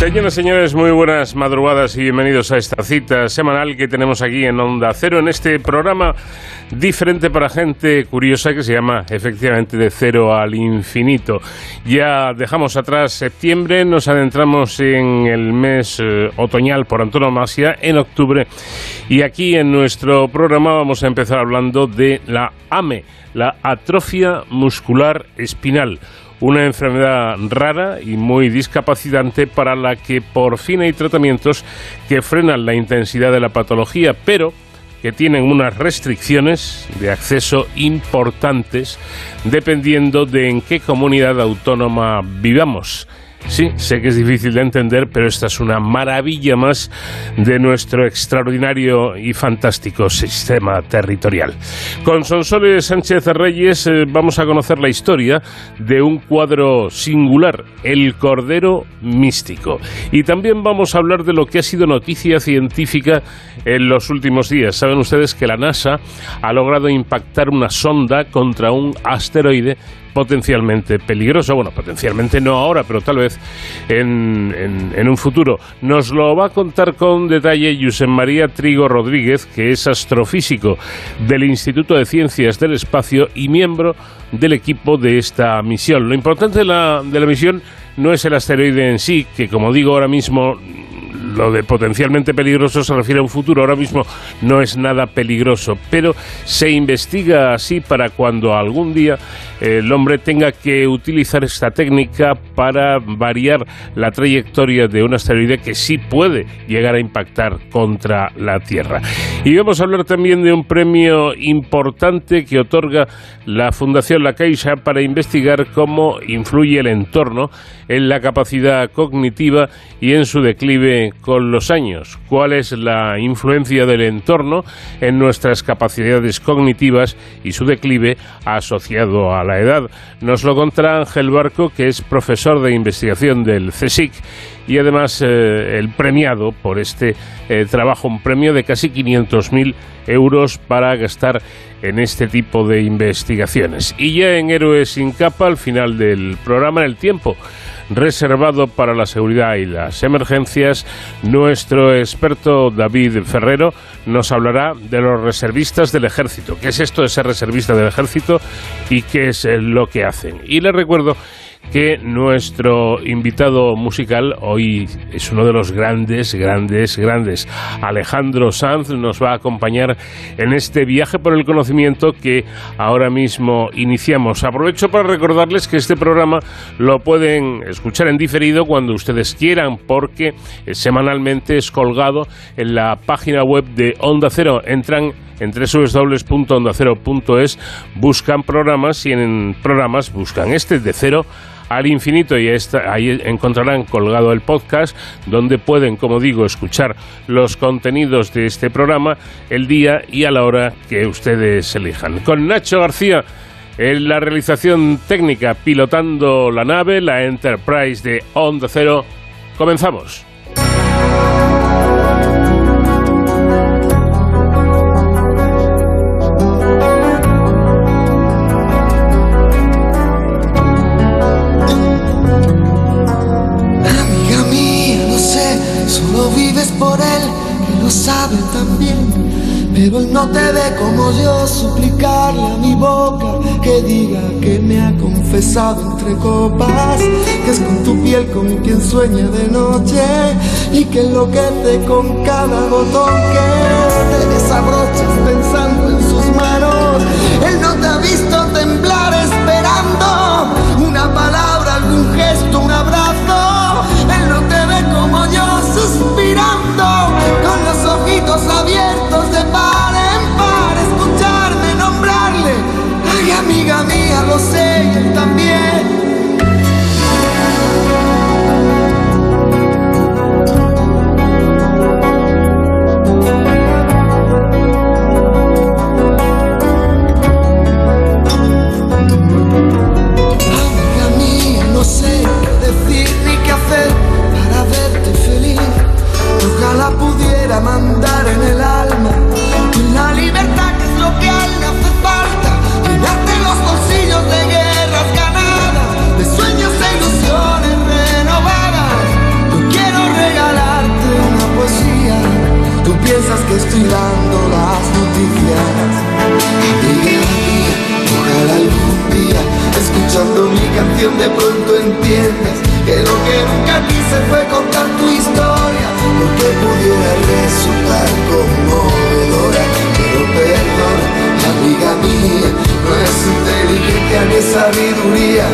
Señoras y señores, muy buenas madrugadas y bienvenidos a esta cita semanal que tenemos aquí en Onda Cero, en este programa diferente para gente curiosa que se llama efectivamente de cero al infinito. Ya dejamos atrás septiembre, nos adentramos en el mes eh, otoñal por antonomasia, en octubre, y aquí en nuestro programa vamos a empezar hablando de la AME, la atrofia muscular espinal una enfermedad rara y muy discapacitante para la que por fin hay tratamientos que frenan la intensidad de la patología, pero que tienen unas restricciones de acceso importantes dependiendo de en qué comunidad autónoma vivamos. Sí, sé que es difícil de entender, pero esta es una maravilla más de nuestro extraordinario y fantástico sistema territorial. Con Sonsoles Sánchez Reyes eh, vamos a conocer la historia de un cuadro singular, el Cordero Místico. Y también vamos a hablar de lo que ha sido noticia científica en los últimos días. Saben ustedes que la NASA ha logrado impactar una sonda contra un asteroide potencialmente peligroso. Bueno, potencialmente no ahora, pero tal vez en, en, un futuro. Nos lo va a contar con detalle Josep María Trigo Rodríguez, que es astrofísico del Instituto de Ciencias del Espacio y miembro del equipo de esta misión. Lo importante de la, de la misión no es el asteroide en sí, que como digo ahora mismo lo de potencialmente peligroso se refiere a un futuro, ahora mismo no es nada peligroso, pero se investiga así para cuando algún día el hombre tenga que utilizar esta técnica para variar la trayectoria de un asteroide que sí puede llegar a impactar contra la Tierra. Y vamos a hablar también de un premio importante que otorga la Fundación La Caixa para investigar cómo influye el entorno en la capacidad cognitiva y en su declive con los años. ¿Cuál es la influencia del entorno en nuestras capacidades cognitivas y su declive asociado a la edad? Nos lo contará Ángel Barco, que es profesor de investigación del CSIC y además eh, el premiado por este eh, trabajo, un premio de casi 500.000 euros para gastar en este tipo de investigaciones. Y ya en Héroes sin capa, al final del programa, el tiempo reservado para la seguridad y las emergencias, nuestro experto David Ferrero nos hablará de los reservistas del ejército. ¿Qué es esto de ser reservista del ejército y qué es lo que hacen? Y les recuerdo que nuestro invitado musical hoy es uno de los grandes, grandes, grandes. Alejandro Sanz nos va a acompañar en este viaje por el conocimiento que ahora mismo iniciamos. Aprovecho para recordarles que este programa lo pueden escuchar en diferido cuando ustedes quieran porque semanalmente es colgado en la página web de Onda Cero. Entran en www.ondacero.es, buscan programas y en programas buscan este de cero al infinito y ahí encontrarán colgado el podcast donde pueden, como digo, escuchar los contenidos de este programa el día y a la hora que ustedes elijan. Con Nacho García en la realización técnica pilotando la nave, la Enterprise de Onda Cero, comenzamos. Pero él no te ve como yo suplicarle a mi boca que diga que me ha confesado entre copas, que es con tu piel con quien sueña de noche y que enloquece con cada botón que te desabrochas pensando en sus manos. Él no te ha visto temblar esperando una palabra, algún gesto, que estoy dando las noticias. Amiga, ojalá algún día, escuchando mi canción de pronto entiendes que lo que nunca quise fue contar tu historia, porque pudiera resultar conmovedora. Pero perdona, amiga mía, no es inteligencia ni sabiduría.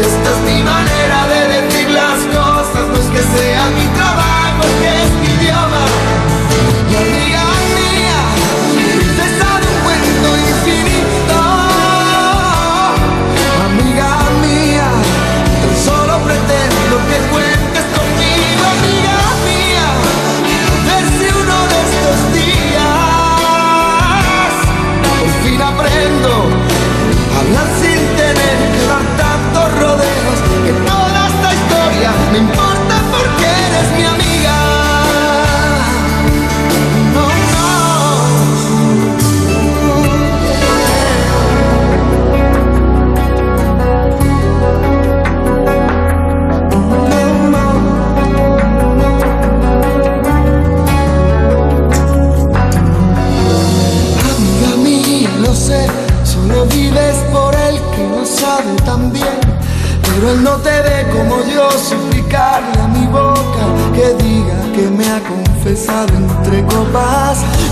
Esta es mi manera de decir las cosas, no es que sea mi trabajo, es que You.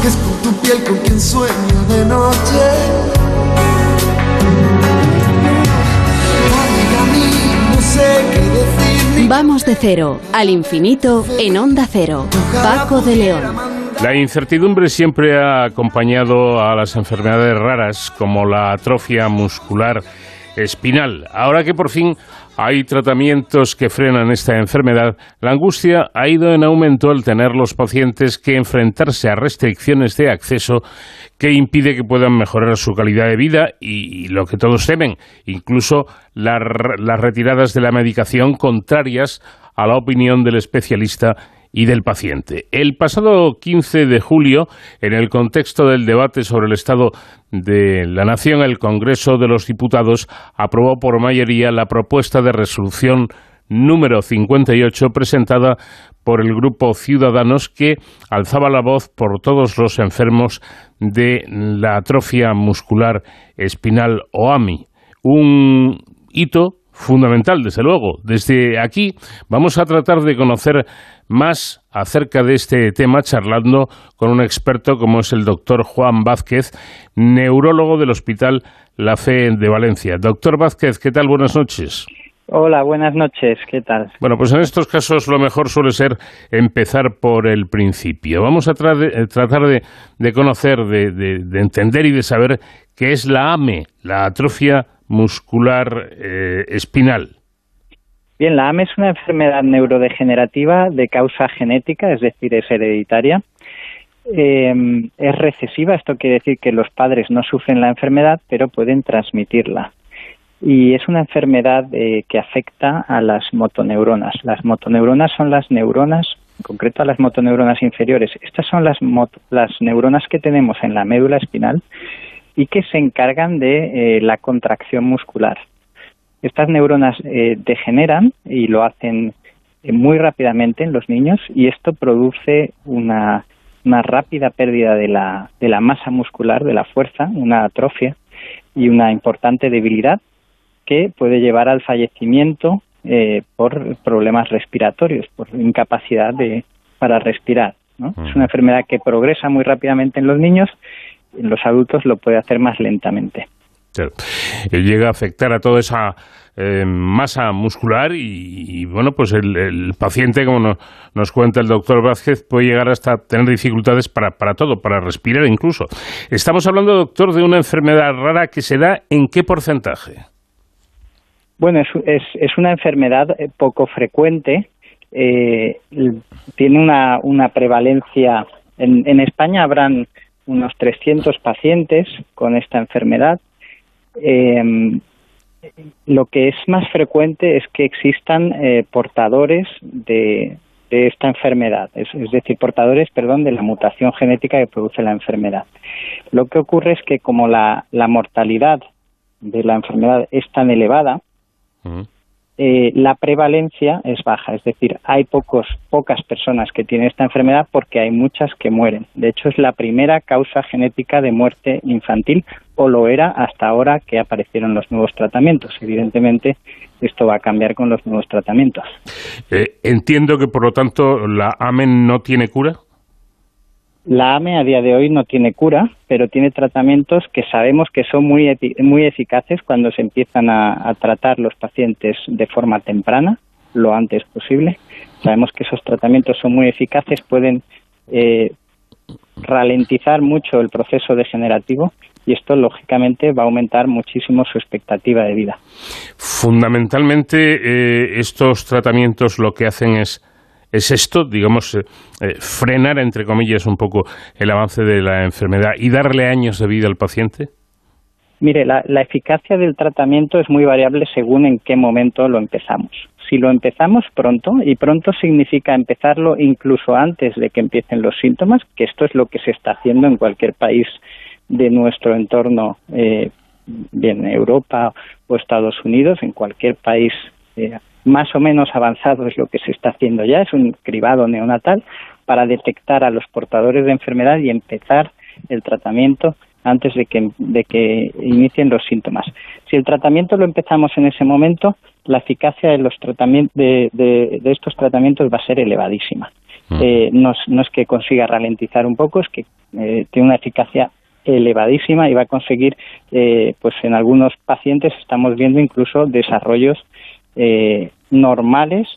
Que es por tu piel con quien sueño de noche. no sé qué decir. Vamos de cero al infinito en onda cero. Paco de León. La incertidumbre siempre ha acompañado a las enfermedades raras como la atrofia muscular espinal. Ahora que por fin hay tratamientos que frenan esta enfermedad, la angustia ha ido en aumento al tener los pacientes que enfrentarse a restricciones de acceso que impide que puedan mejorar su calidad de vida y, lo que todos temen, incluso las retiradas de la medicación contrarias a la opinión del especialista y del paciente. El pasado 15 de julio, en el contexto del debate sobre el estado de la Nación, el Congreso de los Diputados aprobó por mayoría la propuesta de resolución número 58 presentada por el grupo Ciudadanos que alzaba la voz por todos los enfermos de la atrofia muscular espinal o AMI. Un hito fundamental, desde luego. Desde aquí vamos a tratar de conocer más acerca de este tema charlando con un experto como es el doctor Juan Vázquez, neurólogo del Hospital La Fe de Valencia. Doctor Vázquez, ¿qué tal? Buenas noches. Hola, buenas noches, ¿qué tal? Bueno, pues en estos casos lo mejor suele ser empezar por el principio. Vamos a eh, tratar de, conocer, de, entender y de saber qué es la AME, la atrofia muscular eh, espinal. Bien, la AME es una enfermedad neurodegenerativa de causa genética, es decir, es hereditaria. Eh, es recesiva, esto quiere decir que los padres no sufren la enfermedad, pero pueden transmitirla. Y es una enfermedad eh, que afecta a las motoneuronas. Las motoneuronas son las neuronas, en concreto a las motoneuronas inferiores. Estas son las, las neuronas que tenemos en la médula espinal y que se encargan de eh, la contracción muscular. Estas neuronas eh, degeneran y lo hacen eh, muy rápidamente en los niños y esto produce una, rápida pérdida de la, de la masa muscular, de la fuerza, una atrofia y una importante debilidad que puede llevar al fallecimiento eh, por problemas respiratorios, por incapacidad de, para respirar. Es una enfermedad que progresa muy rápidamente en los niños, en los adultos lo puede hacer más lentamente. Llega a afectar a toda esa eh, masa muscular y, bueno, pues el, paciente, como nos cuenta el doctor Vázquez, puede llegar hasta tener dificultades para, para todo, para respirar incluso. Estamos hablando, doctor, de una enfermedad rara que se da en qué porcentaje? Bueno, es, es, una enfermedad eh, poco frecuente. Eh, tiene una, una prevalencia. En, en España habrán unos 300 pacientes con esta enfermedad. Eh, lo que es más frecuente es que existan eh, portadores de, esta enfermedad, es, decir, portadores, perdón, de la mutación genética que produce la enfermedad. Lo que ocurre es que como la, la mortalidad de la enfermedad es tan elevada, eh, la prevalencia es baja, es decir, hay pocos, pocas personas que tienen esta enfermedad porque hay muchas que mueren. De hecho, es la primera causa genética de muerte infantil o lo era hasta ahora que aparecieron los nuevos tratamientos. Evidentemente, esto va a cambiar con los nuevos tratamientos. Eh, entiendo que, por lo tanto, la AMEN no tiene cura. La AME a día de hoy no tiene cura, pero tiene tratamientos que sabemos que son muy, muy eficaces cuando se empiezan a, tratar los pacientes de forma temprana, lo antes posible. Sabemos que esos tratamientos son muy eficaces, pueden eh, ralentizar mucho el proceso degenerativo y esto lógicamente va a aumentar muchísimo su expectativa de vida. Fundamentalmente eh, estos tratamientos lo que hacen es ¿Es esto, digamos, eh, eh, frenar, entre comillas, un poco el avance de la enfermedad y darle años de vida al paciente? Mire, la, eficacia del tratamiento es muy variable según en qué momento lo empezamos. Si lo empezamos pronto, y pronto significa empezarlo incluso antes de que empiecen los síntomas, que esto es lo que se está haciendo en cualquier país de nuestro entorno, eh, bien Europa o Estados Unidos, en cualquier país eh, más o menos avanzado es lo que se está haciendo ya, es un cribado neonatal para detectar a los portadores de enfermedad y empezar el tratamiento antes de que, de que inicien los síntomas. Si el tratamiento lo empezamos en ese momento, la eficacia de, los tratamientos, de, de, estos tratamientos va a ser elevadísima. eh, no, es que consiga ralentizar un poco, es que eh, tiene una eficacia elevadísima y va a conseguir, eh, pues en algunos pacientes estamos viendo incluso desarrollos normales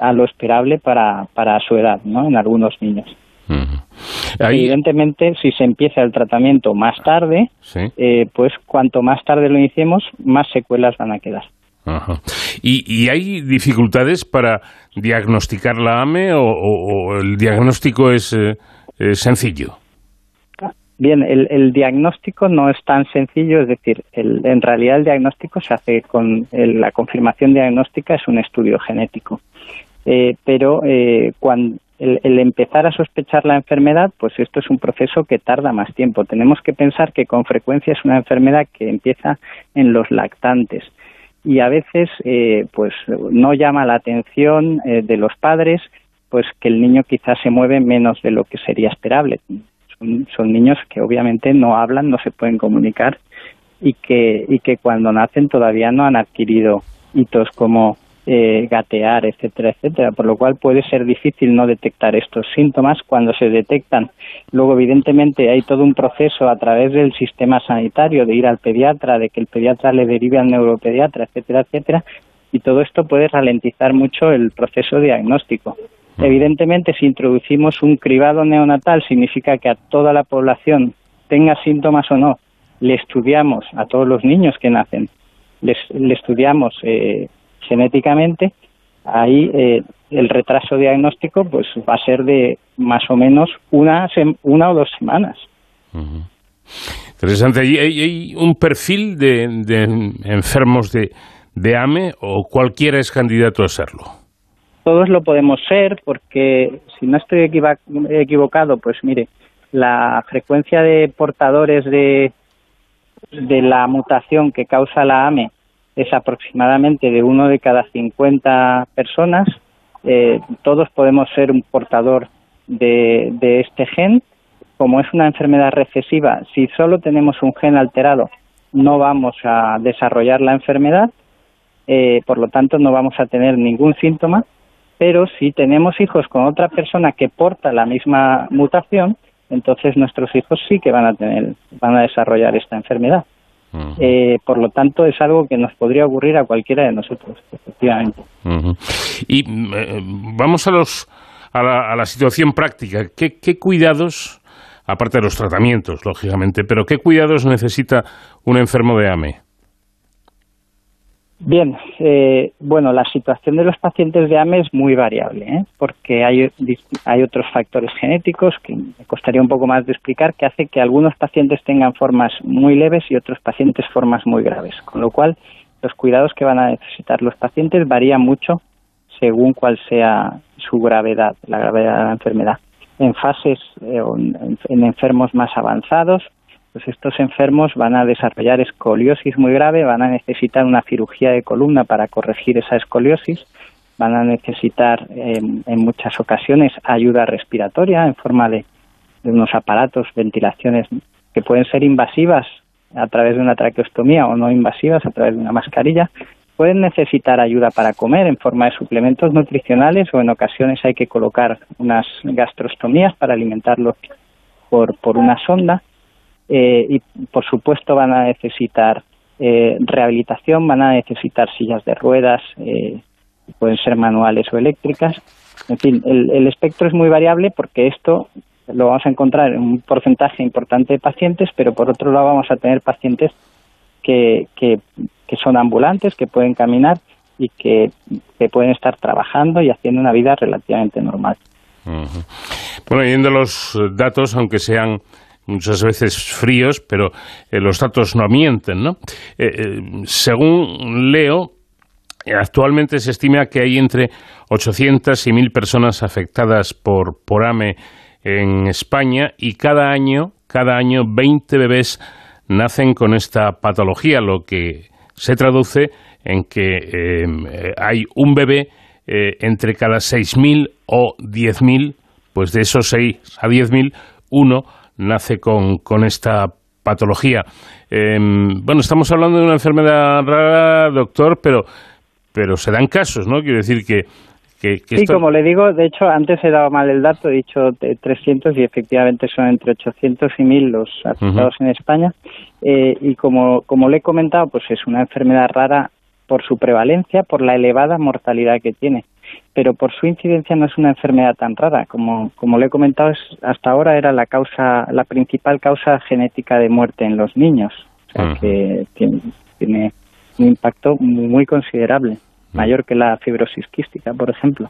a lo esperable para, para su edad, ¿no? En algunos niños. Evidentemente, si se empieza el tratamiento más tarde, pues cuanto más tarde lo iniciemos, más secuelas van a quedar. ¿Y, hay dificultades para diagnosticar la AME o, el diagnóstico es eh, sencillo? Bien, el, diagnóstico no es tan sencillo, es decir, en realidad el diagnóstico se hace con la confirmación diagnóstica es un estudio genético, eh, pero eh, cuando el, empezar a sospechar la enfermedad, pues esto es un proceso que tarda más tiempo. Tenemos que pensar que con frecuencia es una enfermedad que empieza en los lactantes. Y a veces eh, pues no llama la atención eh, de los padres pues que el niño quizás se mueve menos de lo que sería esperable son, niños que obviamente no hablan no se pueden comunicar y que y que cuando nacen todavía no han adquirido hitos como eh, gatear, etcétera, etcétera, por lo cual puede ser difícil no detectar estos síntomas cuando se detectan. Luego, evidentemente, hay todo un proceso a través del sistema sanitario de ir al pediatra, de que el pediatra le derive al neuropediatra, etcétera, etcétera, y todo esto puede ralentizar mucho el proceso diagnóstico. Evidentemente, si introducimos un cribado neonatal, significa que a toda la población, tenga síntomas o no, le estudiamos a todos los niños que nacen, les, le estudiamos eh, genéticamente, ahí eh, el retraso diagnóstico pues va a ser de más o menos una, una o dos semanas. Interesante. ¿Hay, hay, un perfil de, enfermos de, de AME o cualquiera es candidato a serlo? Todos lo podemos ser porque, si no estoy equivocado, pues mire, la frecuencia de portadores de, de la mutación que causa la AME es aproximadamente de uno de cada 50 personas. Eh, todos podemos ser un portador de, este gen. Como es una enfermedad recesiva, si solo tenemos un gen alterado, no vamos a desarrollar la enfermedad, eh, por lo tanto no vamos a tener ningún síntoma, pero si tenemos hijos con otra persona que porta la misma mutación, entonces nuestros hijos sí que van a tener, van a desarrollar esta enfermedad. Eh, por lo tanto, es algo que nos podría ocurrir a cualquiera de nosotros, efectivamente. Y eh, vamos a, los, a, la, situación práctica. ¿Qué, ¿Qué cuidados, aparte de los tratamientos, lógicamente, pero qué cuidados necesita un enfermo de AME? Bien, eh, bueno, la situación de los pacientes de AME es muy variable, ¿eh? porque hay, hay otros factores genéticos que me costaría un poco más de explicar que hace que algunos pacientes tengan formas muy leves y otros pacientes formas muy graves, con lo cual los cuidados que van a necesitar los pacientes varían mucho según cuál sea su gravedad, la gravedad de la enfermedad. En fases eh, en enfermos más avanzados, pues estos enfermos van a desarrollar escoliosis muy grave, van a necesitar una cirugía de columna para corregir esa escoliosis, van a necesitar en muchas ocasiones ayuda respiratoria en forma de, unos aparatos, ventilaciones que pueden ser invasivas a través de una traqueostomía o no invasivas a través de una mascarilla. Pueden necesitar ayuda para comer en forma de suplementos nutricionales o en ocasiones hay que colocar unas gastrostomías para alimentarlos por, por una sonda eh, y por supuesto van a necesitar eh, rehabilitación, van a necesitar sillas de ruedas, eh, pueden ser manuales o eléctricas. En fin, el, espectro es muy variable porque esto lo vamos a encontrar en un porcentaje importante de pacientes, pero por otro lado vamos a tener pacientes que, que, son ambulantes, que pueden caminar y que, pueden estar trabajando y haciendo una vida relativamente normal. Bueno, yendo los datos, aunque sean muchas veces fríos, pero eh, los datos no mienten, ¿no? Eh, eh, según leo, actualmente se estima que hay entre 800 y 1000 personas afectadas por, por AME en España y cada año, cada año 20 bebés nacen con esta patología, lo que se traduce en que hay un bebé entre cada 6.000 o 10.000, pues de esos 6 a 10.000, uno nace con, con esta patología. Em, bueno, estamos hablando de una enfermedad rara, doctor, pero, pero se dan casos, ¿no? Quiero decir que, sí, como le digo, de hecho, antes he dado mal el dato, he dicho 300 y efectivamente son entre 800 y 1000 los afectados en España. Eh, y como, como le he comentado, pues es una enfermedad rara por su prevalencia, por la elevada mortalidad que tiene. Pero por su incidencia no es una enfermedad tan rara. Como, como le he comentado, es, hasta ahora era la causa, la principal causa genética de muerte en los niños. O sea que tiene, tiene un impacto muy considerable. Mayor que la fibrosis quística, por ejemplo.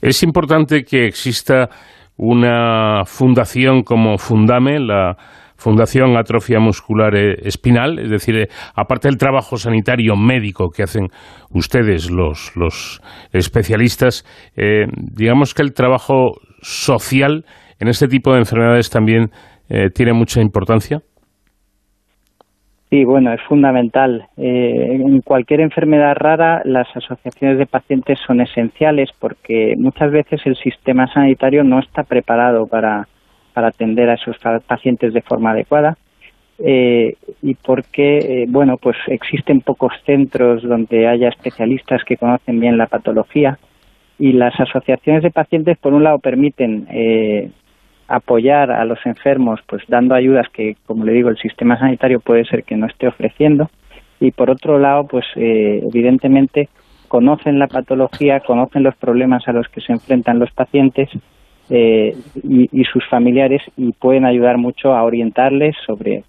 Es importante que exista una fundación como Fundame, la Fundación Atrofia Muscular Espinal, es decir, eh, aparte del trabajo sanitario médico que hacen ustedes, los, los especialistas, eh, digamos que el trabajo social en este tipo de enfermedades también eh, tiene mucha importancia. Sí, bueno, es fundamental. Eh, en cualquier enfermedad rara, las asociaciones de pacientes son esenciales porque muchas veces el sistema sanitario no está preparado para, atender a esos pacientes de forma adecuada. Eh, y porque, eh, bueno, pues existen pocos centros donde haya especialistas que conocen bien la patología y las asociaciones de pacientes, por un lado, permiten apoyar a los enfermos, pues dando ayudas que, como le digo, el sistema sanitario puede ser que no esté ofreciendo. Y por otro lado, pues eh, evidentemente conocen la patología, conocen los problemas a los que se enfrentan los pacientes eh, y, sus familiares y pueden ayudar mucho a orientarles sobre,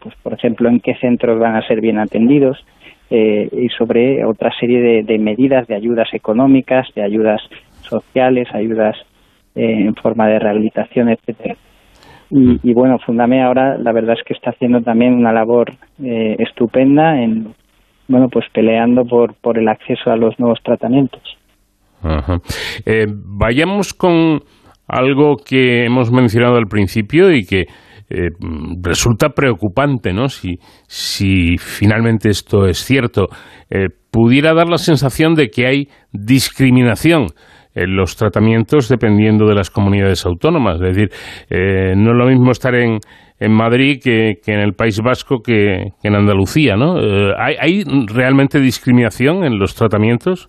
pues, por ejemplo, en qué centros van a ser bien atendidos eh, y sobre otra serie de, de medidas de ayudas económicas, de ayudas sociales, ayudas eh, en forma de rehabilitación, etcétera. Y, y, bueno, Fundame ahora la verdad es que está haciendo también una labor eh, estupenda en, bueno, pues peleando por, por el acceso a los nuevos tratamientos. Eh, vayamos con algo que hemos mencionado al principio y que resulta preocupante, ¿no? Si, si finalmente esto es cierto, pudiera dar la sensación de que hay discriminación los tratamientos dependiendo de las comunidades autónomas. Es decir, eh, no es lo mismo estar en, en Madrid que, en el País Vasco que, en Andalucía, ¿no? Eh, ¿hay, realmente discriminación en los tratamientos?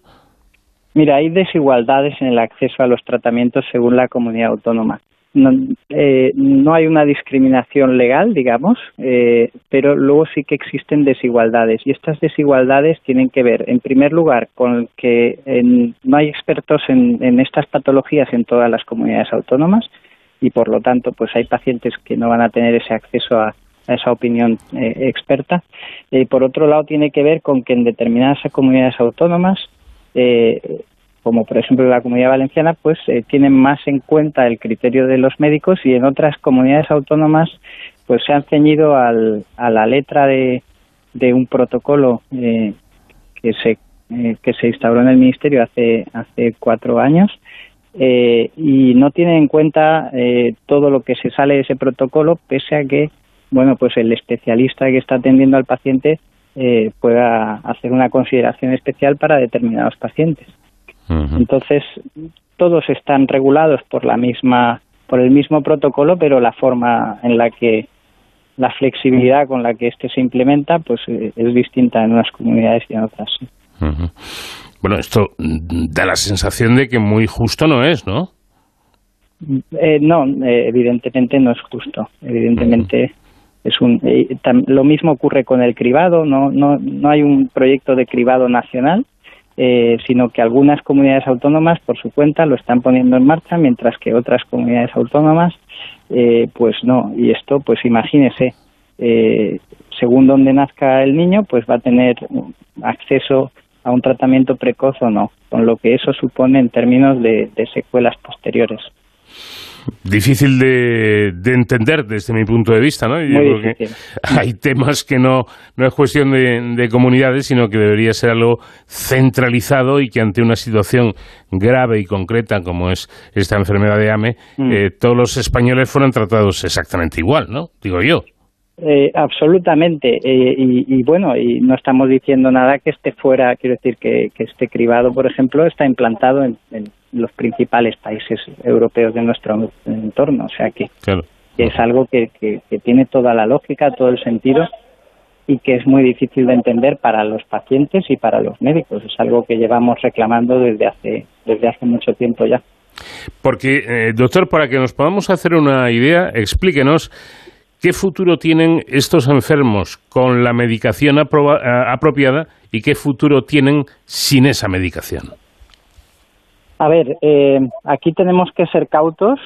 Mira, hay desigualdades en el acceso a los tratamientos según la comunidad autónoma no, eh, no hay una discriminación legal, digamos, eh, pero luego sí que existen desigualdades y estas desigualdades tienen que ver, en primer lugar, con que no hay expertos en, estas patologías en todas las comunidades autónomas y, por lo tanto, pues hay pacientes que no van a tener ese acceso a, esa opinión eh, experta. Y por otro lado, tiene que ver con que en determinadas comunidades autónomas como por ejemplo la comunidad valenciana, pues eh, tienen más en cuenta el criterio de los médicos y en otras comunidades autónomas pues se han ceñido al, a la letra de, un protocolo eh, que se eh, que se instauró en el ministerio hace hace cuatro años y no tienen en cuenta todo lo que se sale de ese protocolo pese a que bueno pues el especialista que está atendiendo al paciente pueda hacer una consideración especial para determinados pacientes. Entonces, todos están regulados por la misma por el mismo protocolo, pero la forma en la que la flexibilidad con la que este se implementa pues eh, es distinta en unas comunidades y en otras. Bueno, esto da la sensación de que muy justo no es, ¿no? Eh, no, eh, evidentemente no es justo. Evidentemente es un. lo mismo ocurre con el cribado. No, no, no hay un proyecto de cribado nacional eh, sino que algunas comunidades autónomas por su cuenta lo están poniendo en marcha, mientras que otras comunidades autónomas eh, pues no. Y esto, pues imagínese, eh, según donde nazca el niño, pues va a tener acceso a un tratamiento precoz o no, con lo que eso supone en términos de secuelas posteriores difícil de, entender desde mi punto de vista, ¿no? Yo creo que hay temas que no, no es cuestión de, comunidades, sino que debería ser algo centralizado y que ante una situación grave y concreta como es esta enfermedad de AME, mm. eh, todos los españoles fueran tratados exactamente igual, ¿no? Digo yo. Eh, absolutamente. Eh, y, bueno, y no estamos diciendo nada que esté fuera, quiero decir que, que este cribado, por ejemplo, está implantado en, los principales países europeos de nuestro entorno. O sea que, es algo que, que, tiene toda la lógica, todo el sentido. y que es muy difícil de entender para los pacientes y para los médicos. Es algo que llevamos reclamando desde hace, desde hace mucho tiempo ya. Porque, eh, doctor, para que nos podamos hacer una idea, explíquenos qué futuro tienen estos enfermos con la medicación eh, apropiada y qué futuro tienen sin esa medicación. A ver, eh, aquí tenemos que ser cautos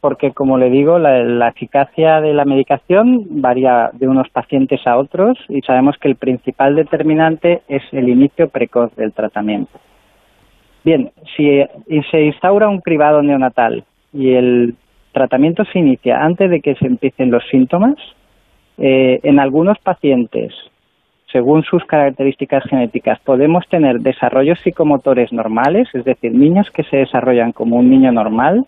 porque, como le digo, la, eficacia de la medicación varía de unos pacientes a otros y sabemos que el principal determinante es el inicio precoz del tratamiento. Bien, si se instaura un cribado neonatal y el tratamiento se inicia antes de que se empiecen los síntomas, eh, en algunos pacientes, según sus características genéticas, podemos tener desarrollos psicomotores normales, es decir, niños que se desarrollan como un niño normal,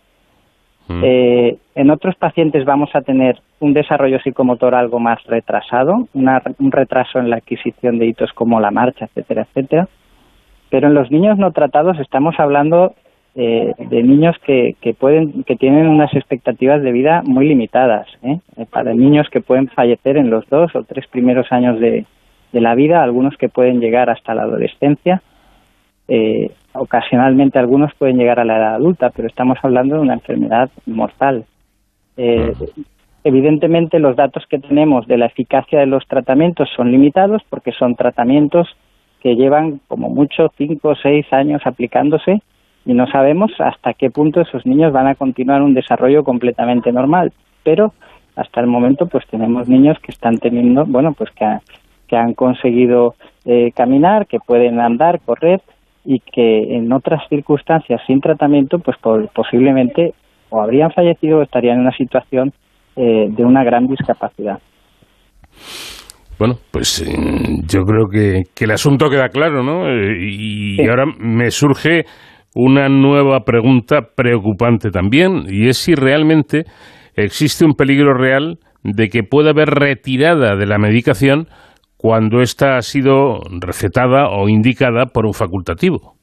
Mm. Eh, en otros pacientes vamos a tener un desarrollo psicomotor algo más retrasado, un retraso en la adquisición de hitos como la marcha, etcétera, etcétera. Pero en los niños no tratados estamos hablando eh, de niños que, que, pueden, que tienen unas expectativas de vida muy limitadas. ¿eh? Para niños que pueden fallecer en los dos o tres primeros años de la vida, algunos que pueden llegar hasta la adolescencia eh, ocasionalmente algunos pueden llegar a la edad adulta, pero estamos hablando de una enfermedad mortal. Eh, evidentemente los datos que tenemos de la eficacia de los tratamientos son limitados porque son tratamientos que llevan como mucho cinco o seis años aplicándose y no sabemos hasta qué punto esos niños van a continuar un desarrollo completamente normal. Pero hasta el momento pues tenemos niños que están teniendo, bueno, pues que, que han conseguido eh, caminar, que pueden andar, correr, y que en otras circunstancias sin tratamiento, pues posiblemente o habrían fallecido o estarían en una situación eh, de una gran discapacidad. Bueno, pues eh, yo creo que, el asunto queda claro, ¿no? Eh, y, ahora me surge una nueva pregunta preocupante también, y es si realmente existe un peligro real de que pueda haber retirada de la medicación cuando ésta ha sido recetada o indicada por un facultativo.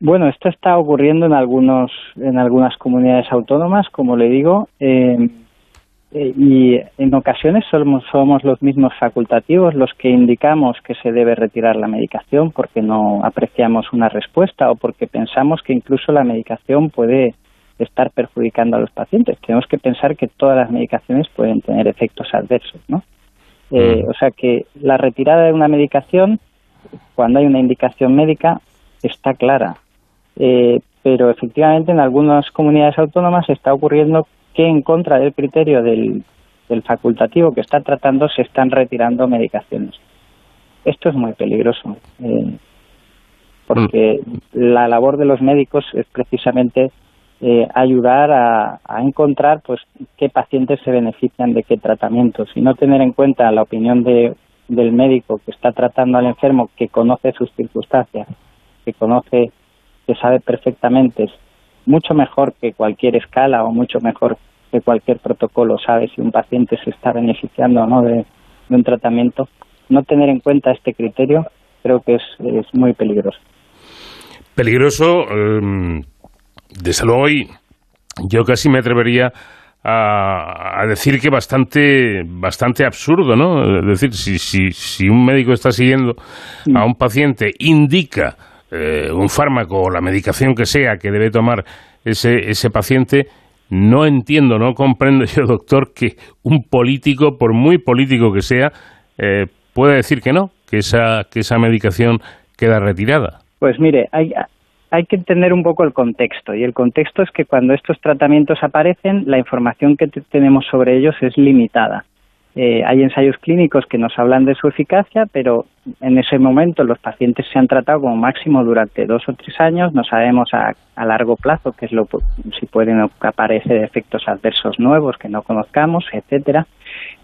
Bueno, esto está ocurriendo en algunos en algunas comunidades autónomas, como le digo, eh, eh, y en ocasiones somos, somos los mismos facultativos los que indicamos que se debe retirar la medicación porque no apreciamos una respuesta o porque pensamos que incluso la medicación puede estar perjudicando a los pacientes. Tenemos que pensar que todas las medicaciones pueden tener efectos adversos, ¿no? Eh, mm. O sea que la retirada de una medicación, cuando hay una indicación médica, está clara. Eh, pero efectivamente en algunas comunidades autónomas está ocurriendo que en contra del criterio del, facultativo que está tratando se están retirando medicaciones. Esto es muy peligroso, eh, porque mm. la labor de los médicos es precisamente eh, ayudar a, encontrar pues qué pacientes se benefician de qué tratamientos y no tener en cuenta la opinión de, del médico que está tratando al enfermo que conoce sus circunstancias, que conoce, que sabe perfectamente, mucho mejor que cualquier escala o mucho mejor que cualquier protocolo sabe si un paciente se está beneficiando o no de, un tratamiento. No tener en cuenta este criterio creo que es, es muy peligroso. Peligroso. Em, desde luego, yo casi me atrevería a, decir que bastante, bastante absurdo, ¿no? Es decir, si, si, si un médico está siguiendo a un paciente, indica eh, un fármaco o la medicación que sea que debe tomar ese, ese paciente, no entiendo, no comprendo yo, doctor, que un político, por muy político que sea, eh, pueda decir que no, que esa, que esa medicación queda retirada. Pues mire, hay, hay que entender un poco el contexto y el contexto es que cuando estos tratamientos aparecen la información que tenemos sobre ellos es limitada. Eh, hay ensayos clínicos que nos hablan de su eficacia, pero en ese momento los pacientes se han tratado como máximo durante dos o tres años. No sabemos a, largo plazo qué es lo si pueden aparecer efectos adversos nuevos que no conozcamos, etcétera.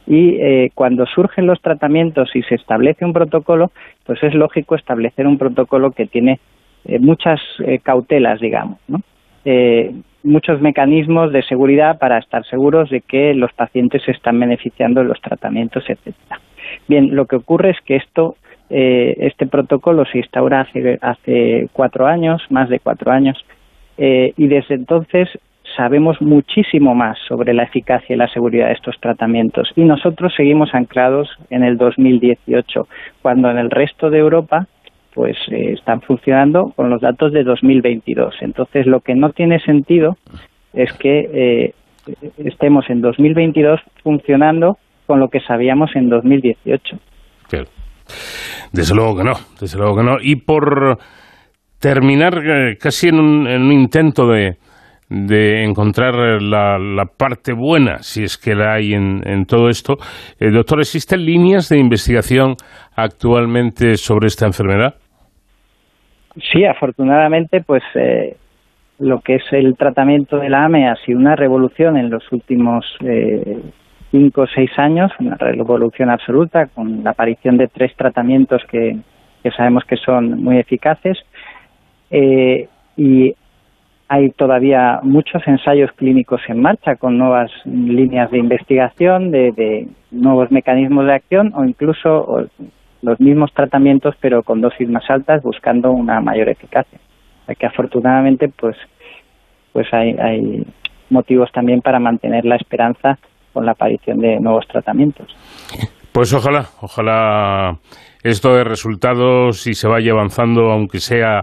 Y eh, cuando surgen los tratamientos y se establece un protocolo, pues es lógico establecer un protocolo que tiene eh, muchas eh, cautelas, digamos, ¿no? Eh, muchos mecanismos de seguridad para estar seguros de que los pacientes se están beneficiando de los tratamientos, etcétera. Bien, lo que ocurre es que esto, este protocolo se instaura hace, hace cuatro años, más de cuatro años, y desde entonces sabemos muchísimo más sobre la eficacia y la seguridad de estos tratamientos y nosotros seguimos anclados en el 2018, cuando en el resto de Europa pues eh, están funcionando con los datos de 2022. Entonces, lo que no tiene sentido es que eh, estemos en 2022 funcionando con lo que sabíamos en 2018. Desde luego que no, desde luego que no. Y por terminar eh, casi en un, intento de, encontrar la, parte buena, si es que la hay en, todo esto. doctor, ¿existen líneas de investigación actualmente sobre esta enfermedad? Sí, afortunadamente, pues eh, lo que es el tratamiento de la AME ha sido una revolución en los últimos eh, cinco o seis años, una revolución absoluta, con la aparición de tres tratamientos que, sabemos que son muy eficaces. Eh, y hay todavía muchos ensayos clínicos en marcha con nuevas líneas de investigación, de, nuevos mecanismos de acción o incluso los mismos tratamientos pero con dosis más altas buscando una mayor eficacia. que afortunadamente pues pues hay, hay motivos también para mantener la esperanza con la aparición de nuevos tratamientos. Pues ojalá, ojalá esto de resultados y se vaya avanzando, aunque sea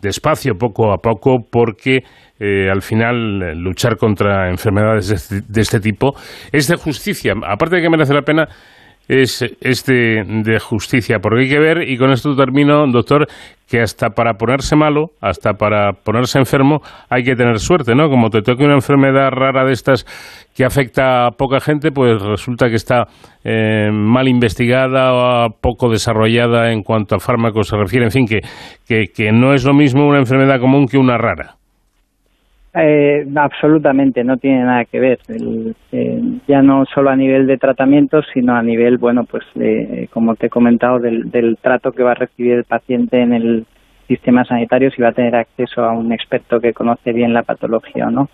despacio, poco a poco, porque eh, al final eh, luchar contra enfermedades de este, de este, tipo es de justicia. Aparte de que merece la pena, es, este de, justicia, porque hay que ver, y con esto termino, doctor, que hasta para ponerse malo, hasta para ponerse enfermo, hay que tener suerte, ¿no? Como te toque una enfermedad rara de estas que afecta a poca gente, pues resulta que está eh, mal investigada o poco desarrollada en cuanto a fármacos se refiere, en fin, que, que no es lo mismo una enfermedad común que una rara. Eh, absolutamente, no tiene nada que ver. Eh, ya no solo a nivel de tratamiento, sino a nivel, bueno, pues como te he comentado, del, trato que va a recibir el paciente en el sistema sanitario, si va a tener acceso a un experto que conoce bien la patología o no.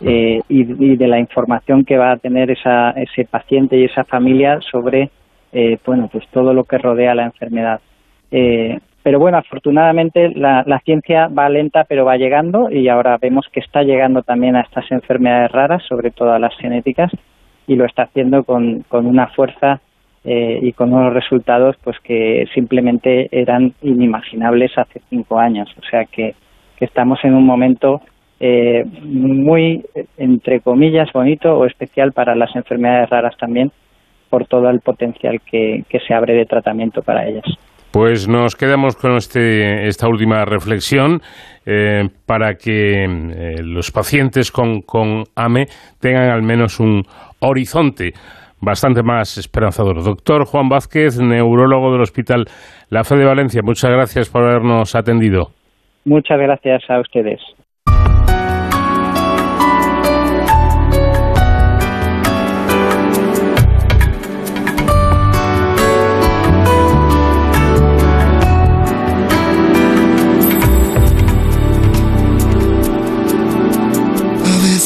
Eh, y, de la información que va a tener esa, ese paciente y esa familia sobre, eh, bueno, pues todo lo que rodea la enfermedad. Eh, pero bueno, afortunadamente la, ciencia va lenta pero va llegando y ahora vemos que está llegando también a estas enfermedades raras, sobre todo a las genéticas, y lo está haciendo con, una fuerza eh, y con unos resultados pues que simplemente eran inimaginables hace cinco años. O sea que, estamos en un momento eh, muy, entre comillas, bonito o especial para las enfermedades raras también, por todo el potencial que se abre de tratamiento para ellas. Pues nos quedamos con este, esta última reflexión eh, para que eh, los pacientes con, con AME tengan al menos un horizonte bastante más esperanzador. Doctor Juan Vázquez, neurólogo del Hospital La Fe de Valencia, muchas gracias por habernos atendido. Muchas gracias a ustedes.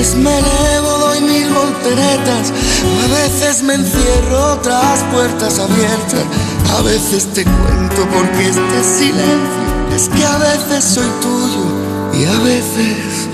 Veces me elevo, doy mil volteretas, a veces me encierro tras puertas abiertas, a veces te cuento porque este silencio. Es que a veces soy tuyo y a veces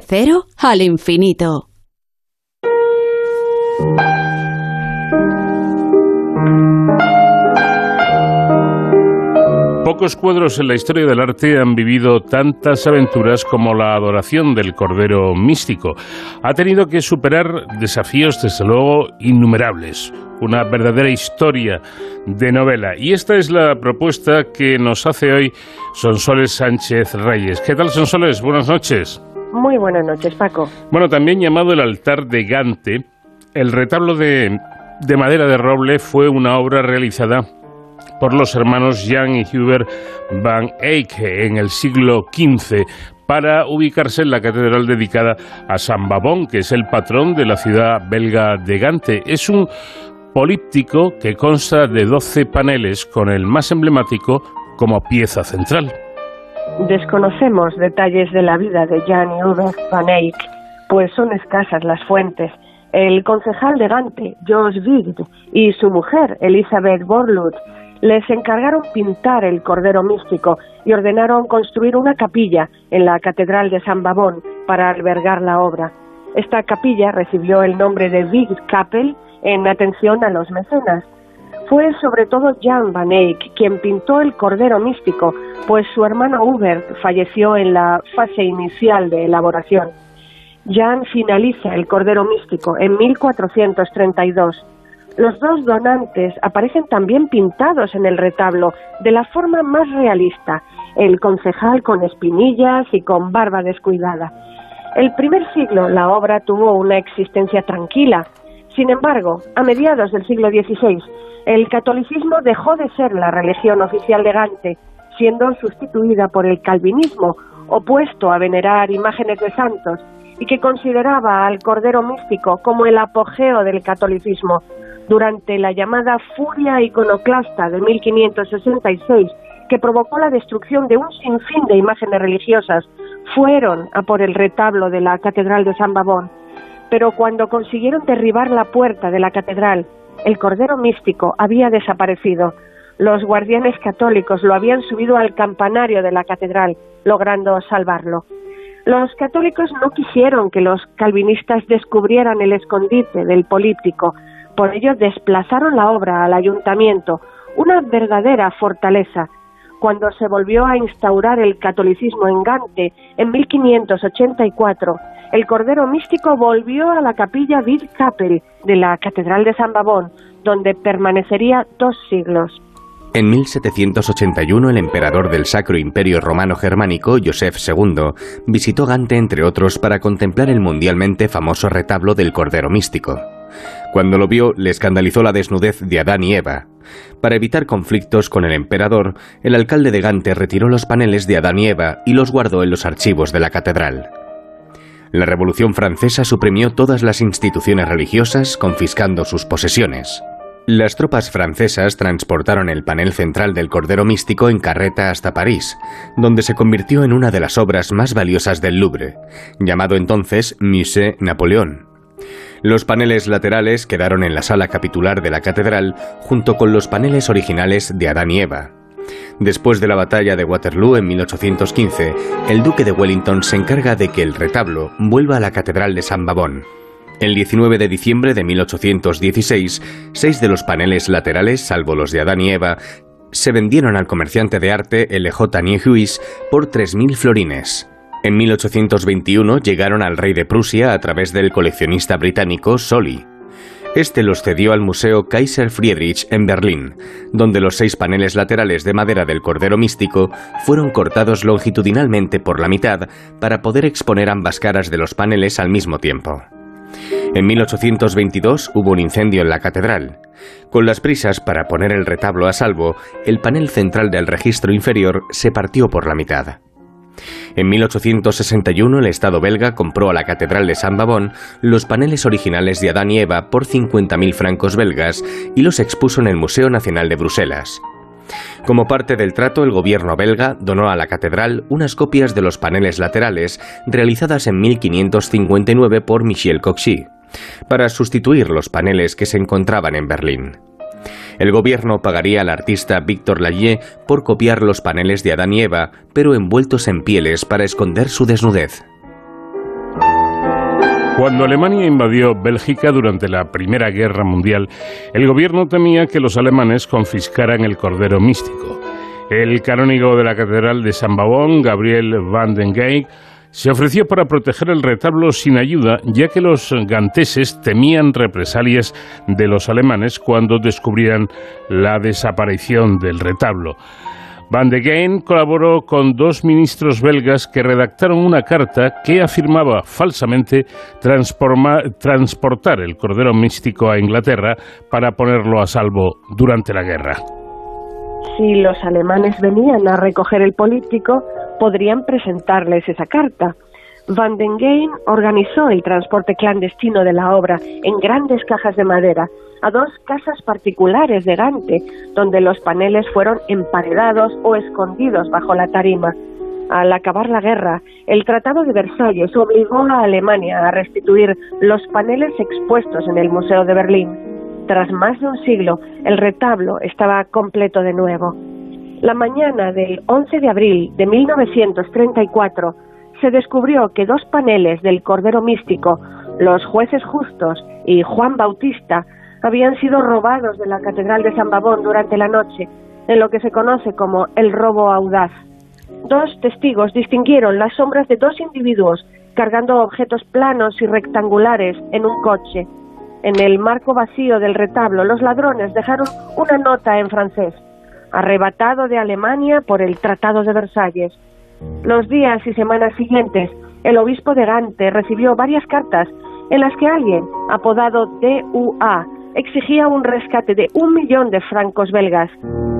Cero al infinito. Pocos cuadros en la historia del arte han vivido tantas aventuras como la adoración del Cordero Místico. Ha tenido que superar desafíos, desde luego, innumerables. Una verdadera historia de novela. Y esta es la propuesta que nos hace hoy Sonsoles Sánchez Reyes. ¿Qué tal, Sonsoles? Buenas noches. Muy buenas noches, Paco. Bueno, también llamado el altar de Gante, el retablo de, de madera de roble fue una obra realizada por los hermanos Jan y Hubert van Eyck en el siglo XV para ubicarse en la catedral dedicada a San Babón, que es el patrón de la ciudad belga de Gante. Es un políptico que consta de 12 paneles con el más emblemático como pieza central. Desconocemos detalles de la vida de Jan y van Eyck, pues son escasas las fuentes. El concejal de Gante, Jos Wild, y su mujer, Elizabeth Borlund, les encargaron pintar el Cordero Místico y ordenaron construir una capilla en la Catedral de San Babón para albergar la obra. Esta capilla recibió el nombre de Big Kapel en atención a los mecenas. Fue sobre todo Jan van Eyck quien pintó el Cordero Místico, pues su hermano Hubert falleció en la fase inicial de elaboración. Jan finaliza el Cordero Místico en 1432. Los dos donantes aparecen también pintados en el retablo de la forma más realista, el concejal con espinillas y con barba descuidada. El primer siglo la obra tuvo una existencia tranquila. Sin embargo, a mediados del siglo XVI, el catolicismo dejó de ser la religión oficial de Gante, siendo sustituida por el calvinismo, opuesto a venerar imágenes de santos y que consideraba al Cordero Místico como el apogeo del catolicismo. Durante la llamada furia iconoclasta de 1566, que provocó la destrucción de un sinfín de imágenes religiosas, fueron a por el retablo de la Catedral de San Babón. Pero cuando consiguieron derribar la puerta de la catedral, el Cordero Místico había desaparecido. Los guardianes católicos lo habían subido al campanario de la catedral, logrando salvarlo. Los católicos no quisieron que los calvinistas descubrieran el escondite del políptico, por ello desplazaron la obra al ayuntamiento, una verdadera fortaleza. Cuando se volvió a instaurar el catolicismo en Gante en 1584, el Cordero Místico volvió a la capilla Vid Capel de la Catedral de San Babón, donde permanecería dos siglos. En 1781 el emperador del Sacro Imperio Romano Germánico, Joseph II, visitó Gante entre otros para contemplar el mundialmente famoso retablo del Cordero Místico. Cuando lo vio, le escandalizó la desnudez de Adán y Eva. Para evitar conflictos con el emperador, el alcalde de Gante retiró los paneles de Adán y Eva y los guardó en los archivos de la catedral. La Revolución Francesa suprimió todas las instituciones religiosas, confiscando sus posesiones. Las tropas francesas transportaron el panel central del Cordero Místico en carreta hasta París, donde se convirtió en una de las obras más valiosas del Louvre, llamado entonces Musée Napoleón. Los paneles laterales quedaron en la sala capitular de la catedral junto con los paneles originales de Adán y Eva. Después de la batalla de Waterloo en 1815, el duque de Wellington se encarga de que el retablo vuelva a la catedral de San Babón. El 19 de diciembre de 1816, seis de los paneles laterales, salvo los de Adán y Eva, se vendieron al comerciante de arte L.J. Niehuis por 3.000 florines. En 1821 llegaron al rey de Prusia a través del coleccionista británico Soli. Este los cedió al Museo Kaiser Friedrich en Berlín, donde los seis paneles laterales de madera del Cordero Místico fueron cortados longitudinalmente por la mitad para poder exponer ambas caras de los paneles al mismo tiempo. En 1822 hubo un incendio en la catedral. Con las prisas para poner el retablo a salvo, el panel central del registro inferior se partió por la mitad. En 1861 el Estado belga compró a la Catedral de San Babón los paneles originales de Adán y Eva por 50.000 francos belgas y los expuso en el Museo Nacional de Bruselas. Como parte del trato, el gobierno belga donó a la catedral unas copias de los paneles laterales realizadas en 1559 por Michel Coxy, para sustituir los paneles que se encontraban en Berlín. El gobierno pagaría al artista Victor Lallier por copiar los paneles de Adán y Eva, pero envueltos en pieles para esconder su desnudez. Cuando Alemania invadió Bélgica durante la Primera Guerra Mundial, el gobierno temía que los alemanes confiscaran el Cordero Místico. El canónigo de la Catedral de San Babón, Gabriel van den Geyck, se ofreció para proteger el retablo sin ayuda, ya que los ganteses temían represalias de los alemanes cuando descubrieran la desaparición del retablo. Van de Geyn colaboró con dos ministros belgas que redactaron una carta que afirmaba falsamente transportar el Cordero Místico a Inglaterra para ponerlo a salvo durante la guerra. Si los alemanes venían a recoger el político, podrían presentarles esa carta. Van den Geyn organizó el transporte clandestino de la obra en grandes cajas de madera a dos casas particulares de Gante, donde los paneles fueron emparedados o escondidos bajo la tarima. Al acabar la guerra, el Tratado de Versalles obligó a Alemania a restituir los paneles expuestos en el Museo de Berlín. Tras más de un siglo, el retablo estaba completo de nuevo. La mañana del 11 de abril de 1934, se descubrió que dos paneles del Cordero Místico, los jueces justos y Juan Bautista, habían sido robados de la Catedral de San Babón durante la noche, en lo que se conoce como el robo audaz. Dos testigos distinguieron las sombras de dos individuos cargando objetos planos y rectangulares en un coche. En el marco vacío del retablo, los ladrones dejaron una nota en francés, arrebatado de Alemania por el Tratado de Versalles. Los días y semanas siguientes, el obispo de Gante recibió varias cartas en las que alguien, apodado DUA, exigía un rescate de un millón de francos belgas.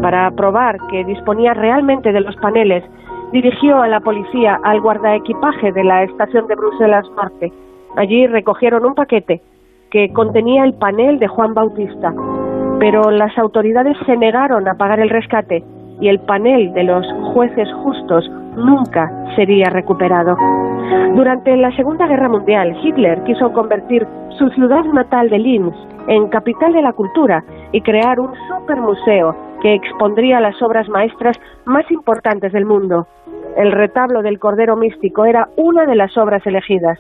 Para probar que disponía realmente de los paneles, dirigió a la policía al guardaequipaje de la estación de Bruselas Norte. Allí recogieron un paquete que contenía el panel de Juan Bautista, pero las autoridades se negaron a pagar el rescate y el panel de los jueces justos nunca sería recuperado. Durante la Segunda Guerra Mundial, Hitler quiso convertir su ciudad natal de Linz en capital de la cultura y crear un supermuseo que expondría las obras maestras más importantes del mundo. El retablo del Cordero Místico era una de las obras elegidas.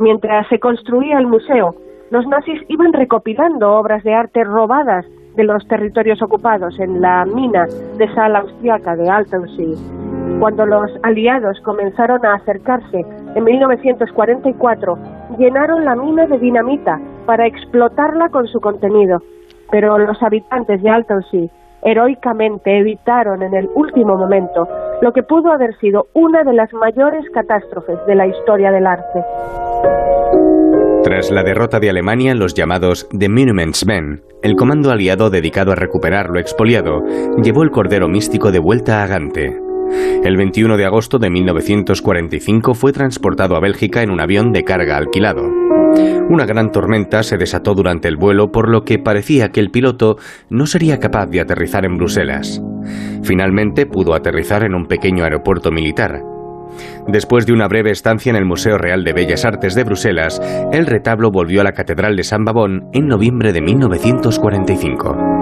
Mientras se construía el museo, los nazis iban recopilando obras de arte robadas de los territorios ocupados en la mina de sal austriaca de Altensee. Cuando los aliados comenzaron a acercarse en 1944, llenaron la mina de dinamita para explotarla con su contenido. Pero los habitantes de Altensee heroicamente evitaron en el último momento lo que pudo haber sido una de las mayores catástrofes de la historia del arte. Tras la derrota de Alemania, los llamados The Monuments Men, el comando aliado dedicado a recuperar lo expoliado, llevó el Cordero Místico de vuelta a Gante. El 21 de agosto de 1945 fue transportado a Bélgica en un avión de carga alquilado. Una gran tormenta se desató durante el vuelo por lo que parecía que el piloto no sería capaz de aterrizar en Bruselas. Finalmente pudo aterrizar en un pequeño aeropuerto militar. Después de una breve estancia en el Museo Real de Bellas Artes de Bruselas, el retablo volvió a la Catedral de San Babón en noviembre de 1945.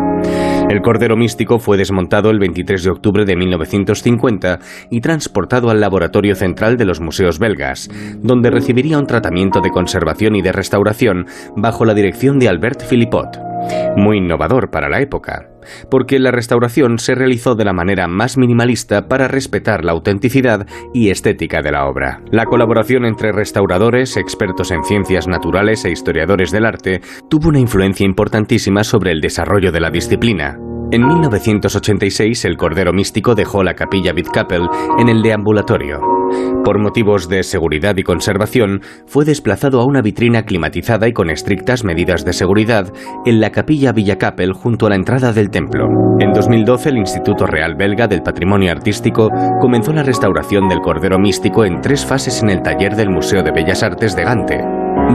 El Cordero Místico fue desmontado el 23 de octubre de 1950 y transportado al Laboratorio Central de los Museos Belgas, donde recibiría un tratamiento de conservación y de restauración bajo la dirección de Albert Philippot muy innovador para la época, porque la restauración se realizó de la manera más minimalista para respetar la autenticidad y estética de la obra. La colaboración entre restauradores, expertos en ciencias naturales e historiadores del arte tuvo una influencia importantísima sobre el desarrollo de la disciplina. En 1986 el Cordero Místico dejó la capilla Witkapel en el deambulatorio. Por motivos de seguridad y conservación, fue desplazado a una vitrina climatizada y con estrictas medidas de seguridad en la capilla Villacapel junto a la entrada del templo. En 2012, el Instituto Real Belga del Patrimonio Artístico comenzó la restauración del Cordero Místico en tres fases en el taller del Museo de Bellas Artes de Gante.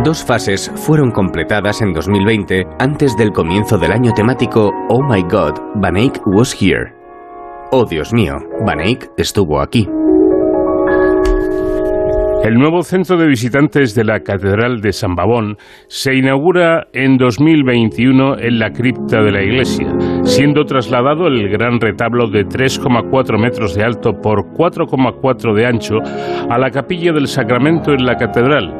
Dos fases fueron completadas en 2020 antes del comienzo del año temático Oh My God, Van Eyck was here. Oh Dios mío, Van Eyck estuvo aquí. El nuevo centro de visitantes de la Catedral de San Babón se inaugura en 2021 en la cripta de la iglesia, siendo trasladado el gran retablo de 3,4 metros de alto por 4,4 de ancho a la capilla del Sacramento en la Catedral,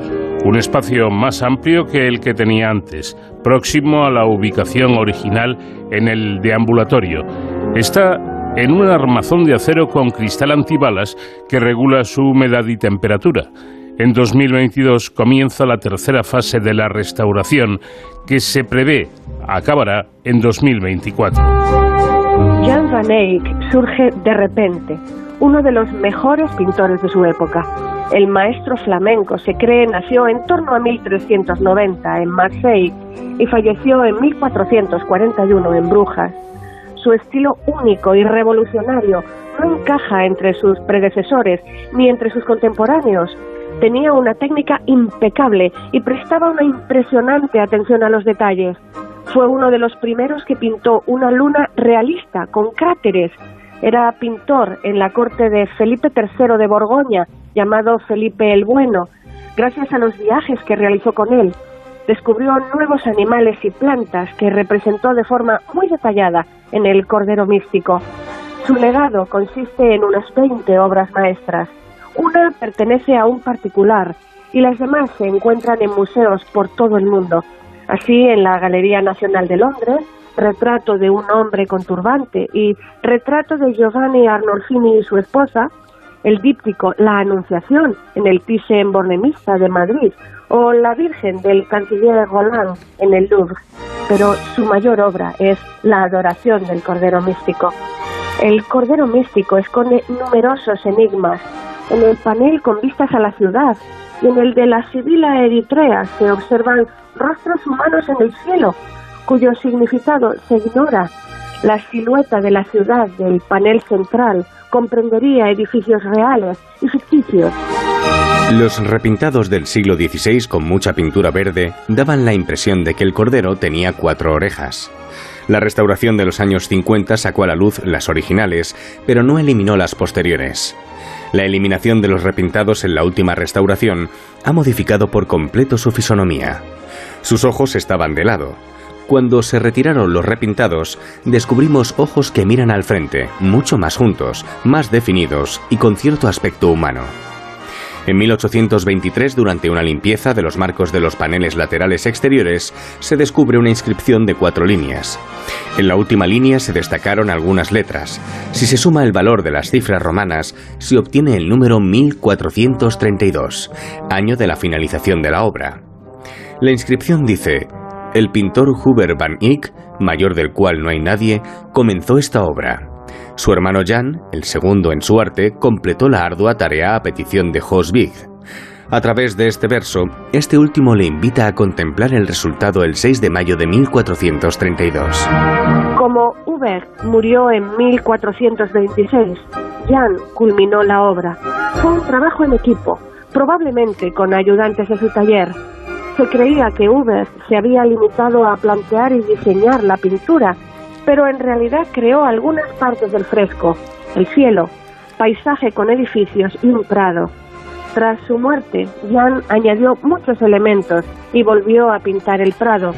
un espacio más amplio que el que tenía antes, próximo a la ubicación original en el deambulatorio. Está en un armazón de acero con cristal antibalas que regula su humedad y temperatura. En 2022 comienza la tercera fase de la restauración que se prevé acabará en 2024. Jan van Eyck surge de repente, uno de los mejores pintores de su época. El maestro flamenco se cree nació en torno a 1390 en Marseille y falleció en 1441 en Brujas su estilo único y revolucionario no encaja entre sus predecesores ni entre sus contemporáneos. Tenía una técnica impecable y prestaba una impresionante atención a los detalles. Fue uno de los primeros que pintó una luna realista con cráteres. Era pintor en la corte de Felipe III de Borgoña, llamado Felipe el Bueno, gracias a los viajes que realizó con él descubrió nuevos animales y plantas que representó de forma muy detallada en el Cordero Místico. Su legado consiste en unas 20 obras maestras. Una pertenece a un particular y las demás se encuentran en museos por todo el mundo. Así, en la Galería Nacional de Londres, retrato de un hombre con turbante y retrato de Giovanni Arnolfini y su esposa, el díptico La Anunciación en el Thyssen-Bornemisza de Madrid o La Virgen del canciller Roland en el Louvre, pero su mayor obra es La Adoración del Cordero Místico. El Cordero Místico esconde numerosos enigmas. En el panel con vistas a la ciudad y en el de la Sibila Eritrea se observan rostros humanos en el cielo, cuyo significado se ignora. La silueta de la ciudad del panel central comprendería edificios reales y ficticios. Los repintados del siglo XVI con mucha pintura verde daban la impresión de que el cordero tenía cuatro orejas. La restauración de los años 50 sacó a la luz las originales, pero no eliminó las posteriores. La eliminación de los repintados en la última restauración ha modificado por completo su fisonomía. Sus ojos estaban de lado. Cuando se retiraron los repintados, descubrimos ojos que miran al frente, mucho más juntos, más definidos y con cierto aspecto humano. En 1823, durante una limpieza de los marcos de los paneles laterales exteriores, se descubre una inscripción de cuatro líneas. En la última línea se destacaron algunas letras. Si se suma el valor de las cifras romanas, se obtiene el número 1432, año de la finalización de la obra. La inscripción dice, el pintor Huber van Eyck, mayor del cual no hay nadie, comenzó esta obra. Su hermano Jan, el segundo en su arte, completó la ardua tarea a petición de Hosbig. A través de este verso, este último le invita a contemplar el resultado el 6 de mayo de 1432. Como Huber murió en 1426, Jan culminó la obra. Fue un trabajo en equipo, probablemente con ayudantes de su taller. Se creía que Huber se había limitado a plantear y diseñar la pintura pero en realidad creó algunas partes del fresco, el cielo, paisaje con edificios y un prado. Tras su muerte, Jan añadió muchos elementos y volvió a pintar el prado.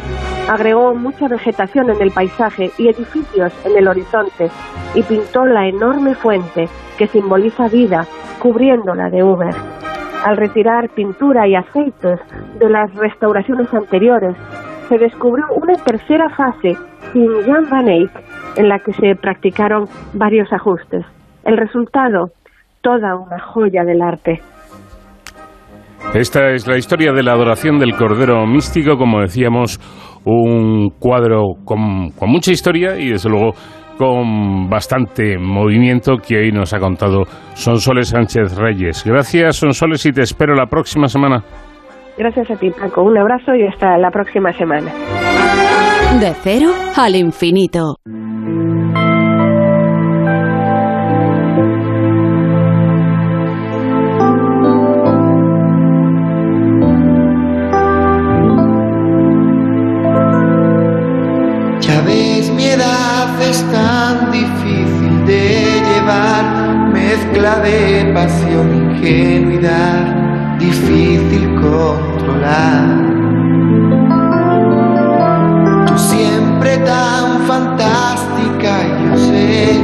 Agregó mucha vegetación en el paisaje y edificios en el horizonte y pintó la enorme fuente que simboliza vida, cubriéndola de Uber. Al retirar pintura y aceites de las restauraciones anteriores, se descubrió una tercera fase sin Jan van Eyck en la que se practicaron varios ajustes. El resultado, toda una joya del arte. Esta es la historia de la adoración del Cordero Místico, como decíamos, un cuadro con, con mucha historia y desde luego con bastante movimiento que hoy nos ha contado Sonsoles Sánchez Reyes. Gracias Sonsoles y te espero la próxima semana. Gracias a ti Paco, un abrazo y hasta la próxima semana. De cero al infinito. Ingenuidad, difícil controlar. tan fantástica, yo sé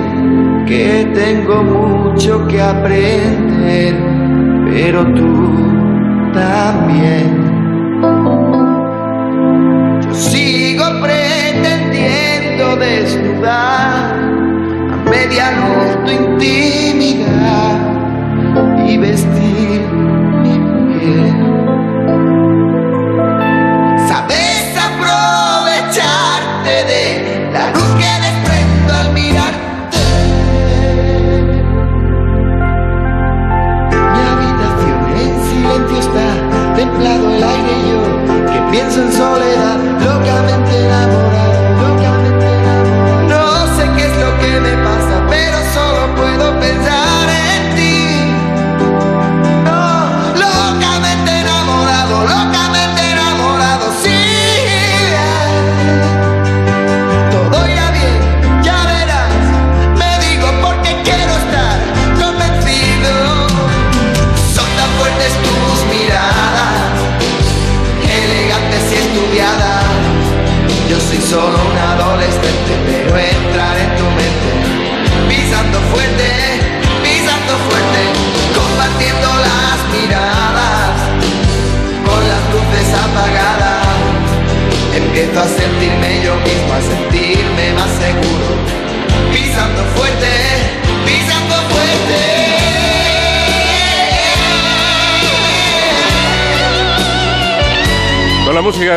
que tengo mucho que aprender, pero tú también. Yo sigo pretendiendo desnudar a media luz tu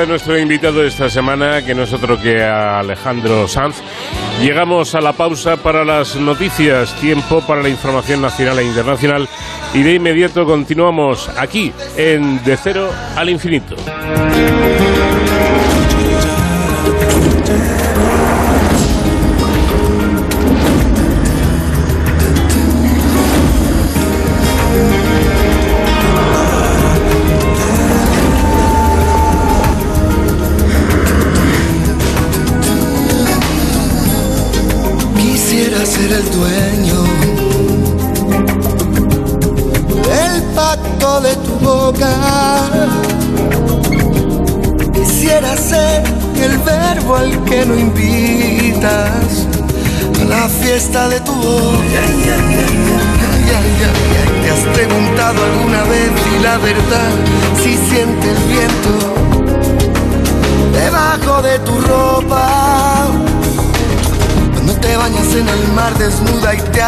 de nuestro invitado esta semana, que no es otro que Alejandro Sanz, llegamos a la pausa para las noticias, tiempo para la información nacional e internacional y de inmediato continuamos aquí en De Cero al Infinito.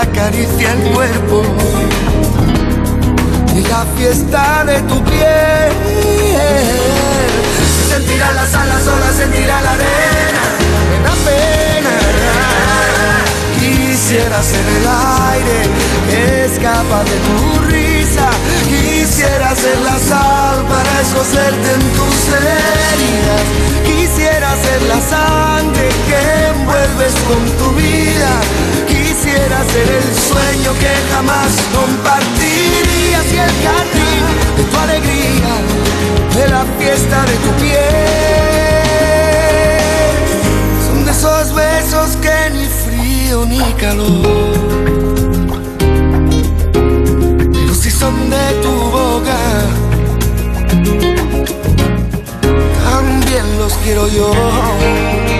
Acaricia el cuerpo. Y la fiesta de tu piel. Sentirá las alas sola, sentirá la arena. la pena. Quisiera ser el aire que escapa de tu risa. Quisiera ser la sal para escocerte en tus heridas. Quisiera ser la sangre que envuelves con tu vida. Quisiera ser el sueño que jamás compartirías y el jardín de tu alegría, de la fiesta de tu piel. Son de esos besos que ni frío ni calor. Pero si son de tu boca, también los quiero yo.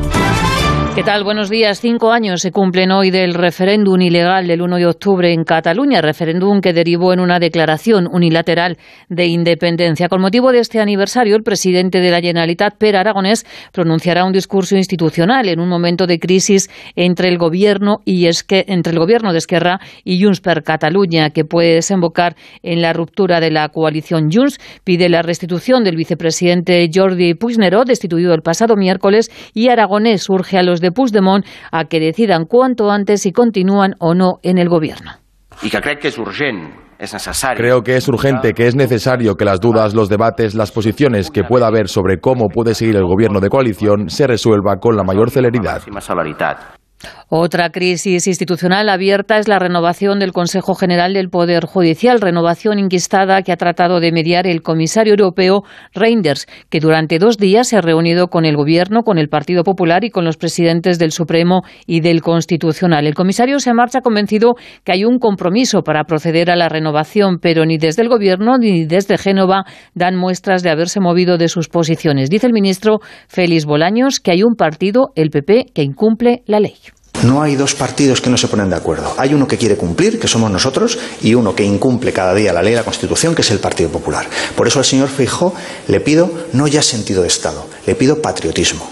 ¿Qué tal? Buenos días. Cinco años se cumplen hoy del referéndum ilegal del 1 de octubre en Cataluña, referéndum que derivó en una declaración unilateral de independencia. Con motivo de este aniversario, el presidente de la Generalitat, Per Aragonés, pronunciará un discurso institucional en un momento de crisis entre el gobierno y que entre el gobierno de Esquerra y Junts per Cataluña, que puede desembocar en la ruptura de la coalición. Junts pide la restitución del vicepresidente Jordi Puigneró, destituido el pasado miércoles, y Aragonés urge a los de Puigdemont a que decidan cuanto antes si continúan o no en el gobierno. Y que creo que es urgente Creo que es urgente, que es necesario que las dudas, los debates, las posiciones que pueda haber sobre cómo puede seguir el gobierno de coalición se resuelva con la mayor celeridad. Otra crisis institucional abierta es la renovación del Consejo General del Poder Judicial, renovación inquistada que ha tratado de mediar el comisario europeo Reinders, que durante dos días se ha reunido con el Gobierno, con el Partido Popular y con los presidentes del Supremo y del Constitucional. El comisario se marcha convencido que hay un compromiso para proceder a la renovación, pero ni desde el Gobierno ni desde Génova dan muestras de haberse movido de sus posiciones. Dice el ministro Félix Bolaños que hay un partido, el PP, que incumple la ley. No hay dos partidos que no se ponen de acuerdo. Hay uno que quiere cumplir, que somos nosotros, y uno que incumple cada día la ley y la Constitución, que es el Partido Popular. Por eso al señor Feijó le pido no ya sentido de Estado, le pido patriotismo.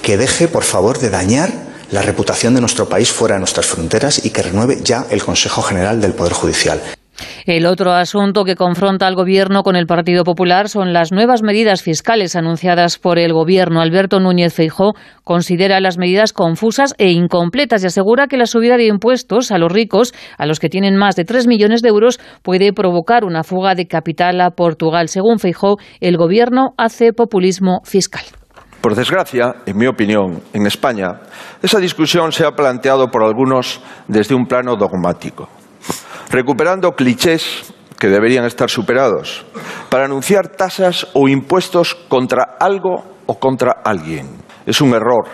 Que deje, por favor, de dañar la reputación de nuestro país fuera de nuestras fronteras y que renueve ya el Consejo General del Poder Judicial. El otro asunto que confronta al Gobierno con el Partido Popular son las nuevas medidas fiscales anunciadas por el Gobierno. Alberto Núñez Feijó considera las medidas confusas e incompletas y asegura que la subida de impuestos a los ricos, a los que tienen más de tres millones de euros, puede provocar una fuga de capital a Portugal. Según Feijó, el Gobierno hace populismo fiscal. Por desgracia, en mi opinión, en España, esa discusión se ha planteado por algunos desde un plano dogmático recuperando clichés que deberían estar superados, para anunciar tasas o impuestos contra algo o contra alguien. Es un error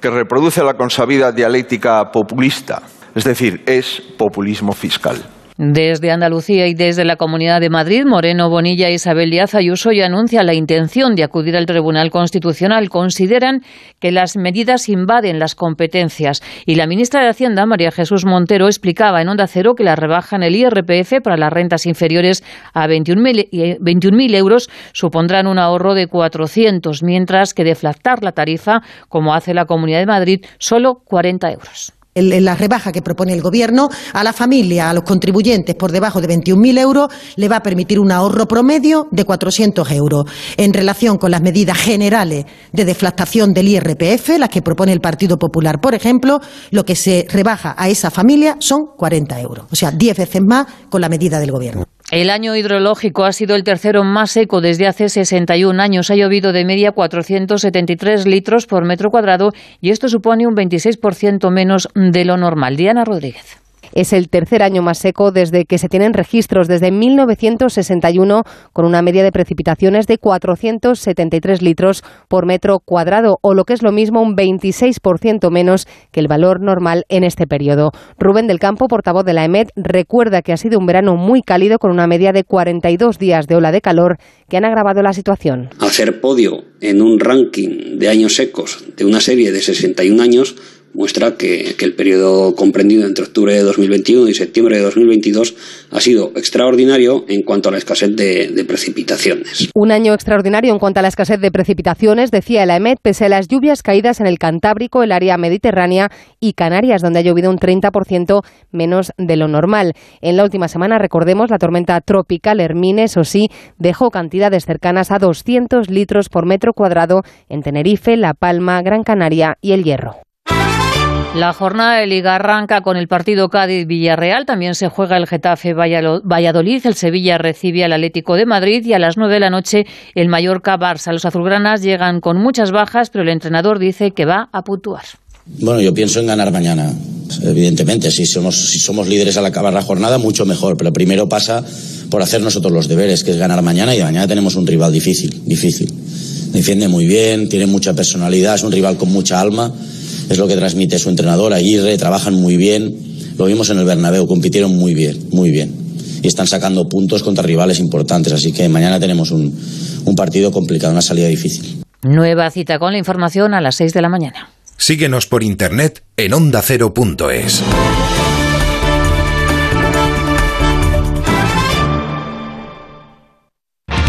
que reproduce la consabida dialéctica populista, es decir, es populismo fiscal. Desde Andalucía y desde la Comunidad de Madrid, Moreno Bonilla e Isabel Díaz Ayuso ya anuncian la intención de acudir al Tribunal Constitucional. Consideran que las medidas invaden las competencias. Y la ministra de Hacienda, María Jesús Montero, explicaba en Onda Cero que la rebaja en el IRPF para las rentas inferiores a 21.000 euros supondrán un ahorro de 400, mientras que deflactar la tarifa, como hace la Comunidad de Madrid, solo 40 euros la rebaja que propone el Gobierno a la familia, a los contribuyentes por debajo de 21.000 euros, le va a permitir un ahorro promedio de 400 euros. En relación con las medidas generales de deflactación del IRPF, las que propone el Partido Popular, por ejemplo, lo que se rebaja a esa familia son 40 euros. O sea, 10 veces más con la medida del Gobierno. El año hidrológico ha sido el tercero más seco desde hace 61 años. Ha llovido de media 473 litros por metro cuadrado y esto supone un 26% menos de lo normal. Diana Rodríguez. Es el tercer año más seco desde que se tienen registros, desde 1961, con una media de precipitaciones de 473 litros por metro cuadrado, o lo que es lo mismo, un 26% menos que el valor normal en este periodo. Rubén del Campo, portavoz de la EMET, recuerda que ha sido un verano muy cálido con una media de 42 días de ola de calor que han agravado la situación. Hacer podio en un ranking de años secos de una serie de 61 años muestra que, el periodo comprendido entre octubre de 2021 y septiembre de 2022 ha sido extraordinario en cuanto a la escasez de, precipitaciones. Un año extraordinario en cuanto a la escasez de precipitaciones, decía la EMET, pese a las lluvias caídas en el Cantábrico, el área mediterránea y Canarias, donde ha llovido un 30% menos de lo normal. En la última semana, recordemos, la tormenta tropical Hermine, eso sí, dejó cantidades cercanas a 200 litros por metro cuadrado en Tenerife, La Palma, Gran Canaria y El Hierro. La jornada de Liga arranca con el partido Cádiz-Villarreal. También se juega el Getafe-Valladolid. El Sevilla recibe al Atlético de Madrid y a las nueve de la noche el Mallorca-Barça. Los azulgranas llegan con muchas bajas, pero el entrenador dice que va a puntuar. Bueno, yo pienso en ganar mañana. Evidentemente, si somos, si somos líderes al acabar la jornada, mucho mejor. Pero primero pasa por hacer nosotros los deberes, que es ganar mañana. Y mañana tenemos un rival difícil, difícil. Defiende muy bien, tiene mucha personalidad, es un rival con mucha alma es lo que transmite su entrenador, Aguirre, trabajan muy bien, lo vimos en el Bernabéu, compitieron muy bien, muy bien. Y están sacando puntos contra rivales importantes, así que mañana tenemos un, un partido complicado, una salida difícil. Nueva cita con la información a las 6 de la mañana. Síguenos por internet en ondacero.es.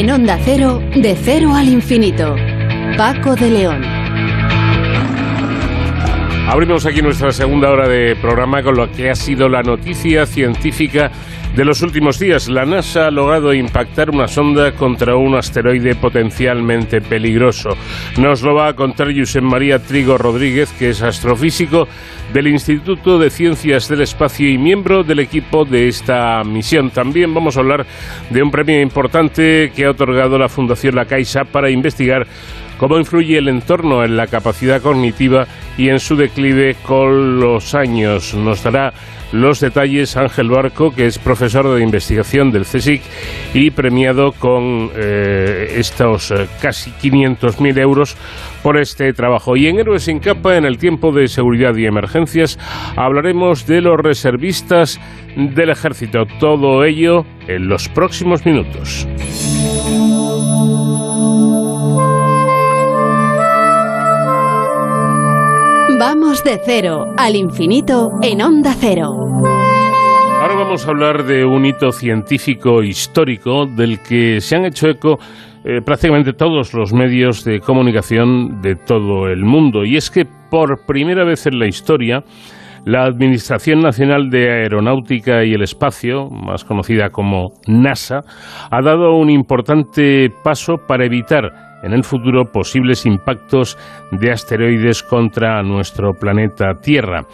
En Onda Cero, de cero al infinito. Paco de León. Abrimos aquí nuestra segunda hora de programa con lo que ha sido la noticia científica de los últimos días. La NASA ha logrado impactar una sonda contra un asteroide potencialmente peligroso. Nos lo va a contar Josep María Trigo Rodríguez, que es astrofísico del Instituto de Ciencias del Espacio y miembro del equipo de esta misión. También vamos a hablar de un premio importante que ha otorgado la Fundación La Caixa para investigar cómo influye el entorno en la capacidad cognitiva y en su declive con los años. Nos dará los detalles Ángel Barco, que es profesor de investigación del CSIC y premiado con eh, estos eh, casi 500.000 euros por este trabajo. Y en Héroes sin capa, en el tiempo de seguridad y emergencias, hablaremos de los reservistas del ejército. Todo ello en los próximos minutos. Vamos de cero al infinito en onda cero. Ahora vamos a hablar de un hito científico histórico del que se han hecho eco eh, prácticamente todos los medios de comunicación de todo el mundo. Y es que por primera vez en la historia, la Administración Nacional de Aeronáutica y el Espacio, más conocida como NASA, ha dado un importante paso para evitar en el futuro posibles impactos de asteroides contra nuestro planeta Tierra.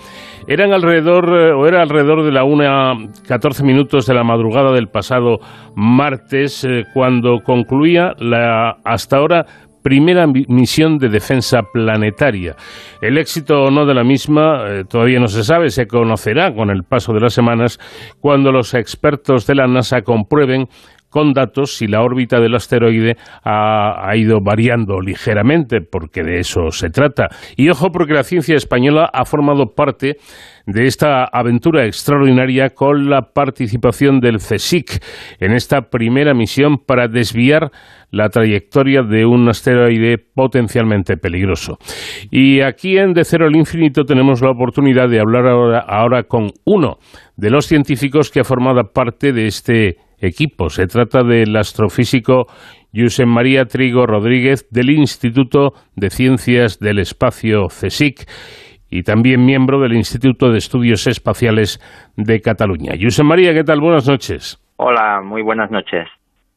Eran alrededor, eh, o era alrededor de la 1.14 minutos de la madrugada del pasado martes, eh, cuando concluía la hasta ahora primera misión de defensa planetaria. El éxito o no de la misma eh, todavía no se sabe, se conocerá con el paso de las semanas cuando los expertos de la NASA comprueben con datos si la órbita del asteroide ha, ido variando ligeramente, porque de eso se trata. Y ojo, porque la ciencia española ha formado parte de esta aventura extraordinaria con la participación del CSIC en esta primera misión para desviar la trayectoria de un asteroide potencialmente peligroso. Y aquí en De Cero al Infinito tenemos la oportunidad de hablar ahora, ahora con uno de los científicos que ha formado parte de este equipo. Se trata del astrofísico Josep María Trigo Rodríguez del Instituto de Ciencias del Espacio CSIC y también miembro del Instituto de Estudios Espaciales de Cataluña. Josep María, ¿qué tal? Buenas noches. Hola, muy buenas noches.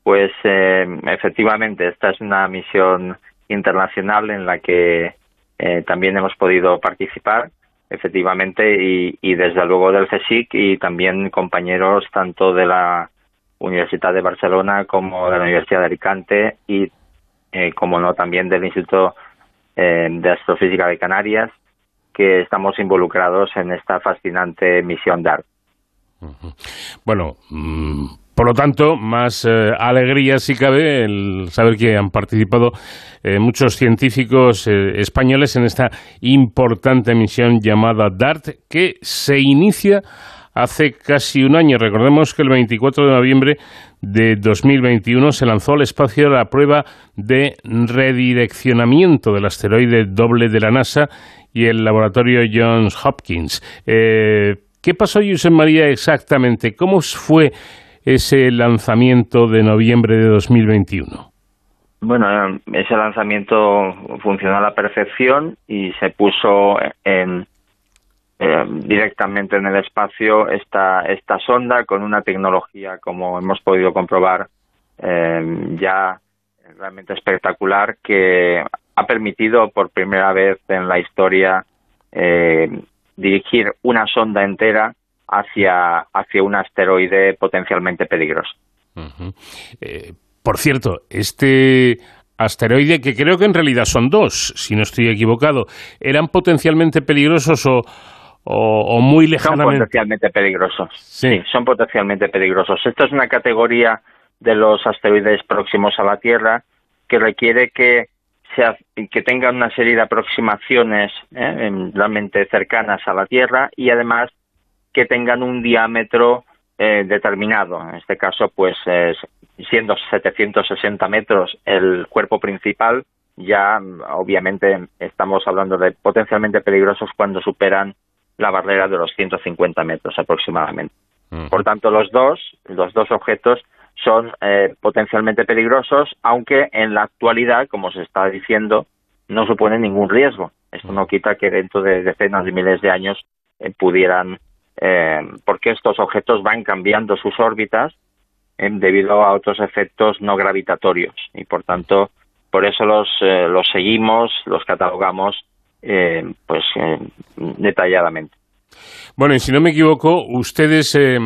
Pues eh, efectivamente, esta es una misión internacional en la que eh, también hemos podido participar, efectivamente, y, y desde luego del CSIC y también compañeros tanto de la Universidad de Barcelona como de la Universidad de Alicante y, eh, como no, también del Instituto eh, de Astrofísica de Canarias, que estamos involucrados en esta fascinante misión DART. Bueno, mm, por lo tanto, más eh, alegría si cabe el saber que han participado muchos científicos españoles en esta importante misión llamada DART, que se inicia hace casi un año. Recordemos que el 24 de noviembre de 2021 se lanzó al espacio la prueba de redireccionamiento del asteroide doble de la NASA y el laboratorio Johns Hopkins. Eh, ¿Qué pasó, José María, exactamente? ¿Cómo fue ese lanzamiento de noviembre de 2021? Bueno, ese lanzamiento funcionó a la perfección y se puso en, eh, directamente en el espacio esta, esta sonda con una tecnología, como hemos podido comprobar, eh, ya realmente espectacular que ha permitido por primera vez en la historia eh, dirigir una sonda entera hacia, hacia un asteroide potencialmente peligroso. por cierto, este asteroide, que creo que en realidad son dos, si no estoy equivocado, ¿eran potencialmente peligrosos o, o, muy lejanamente. Son potencialmente peligrosos. Sí. son potencialmente peligrosos. Esto es una categoría de los asteroides próximos a la Tierra que requiere que sea, que tengan una serie de aproximaciones ¿eh? realmente cercanas a la Tierra y además que tengan un diámetro eh, determinado. En este caso, pues siendo 760 metros el cuerpo principal, ya obviamente estamos hablando de potencialmente peligrosos cuando superan la barrera de los 150 metros aproximadamente. Por tanto, los dos, los dos objetos son eh, potencialmente peligrosos, aunque en la actualidad, como se está diciendo, no suponen ningún riesgo. Esto no quita que dentro de decenas de miles de años eh, pudieran, eh, porque estos objetos van cambiando sus órbitas debido a otros efectos no gravitatorios y, por tanto, por eso los, los seguimos, los catalogamos eh, pues eh, detalladamente. Bueno, y si no me equivoco, ustedes eh,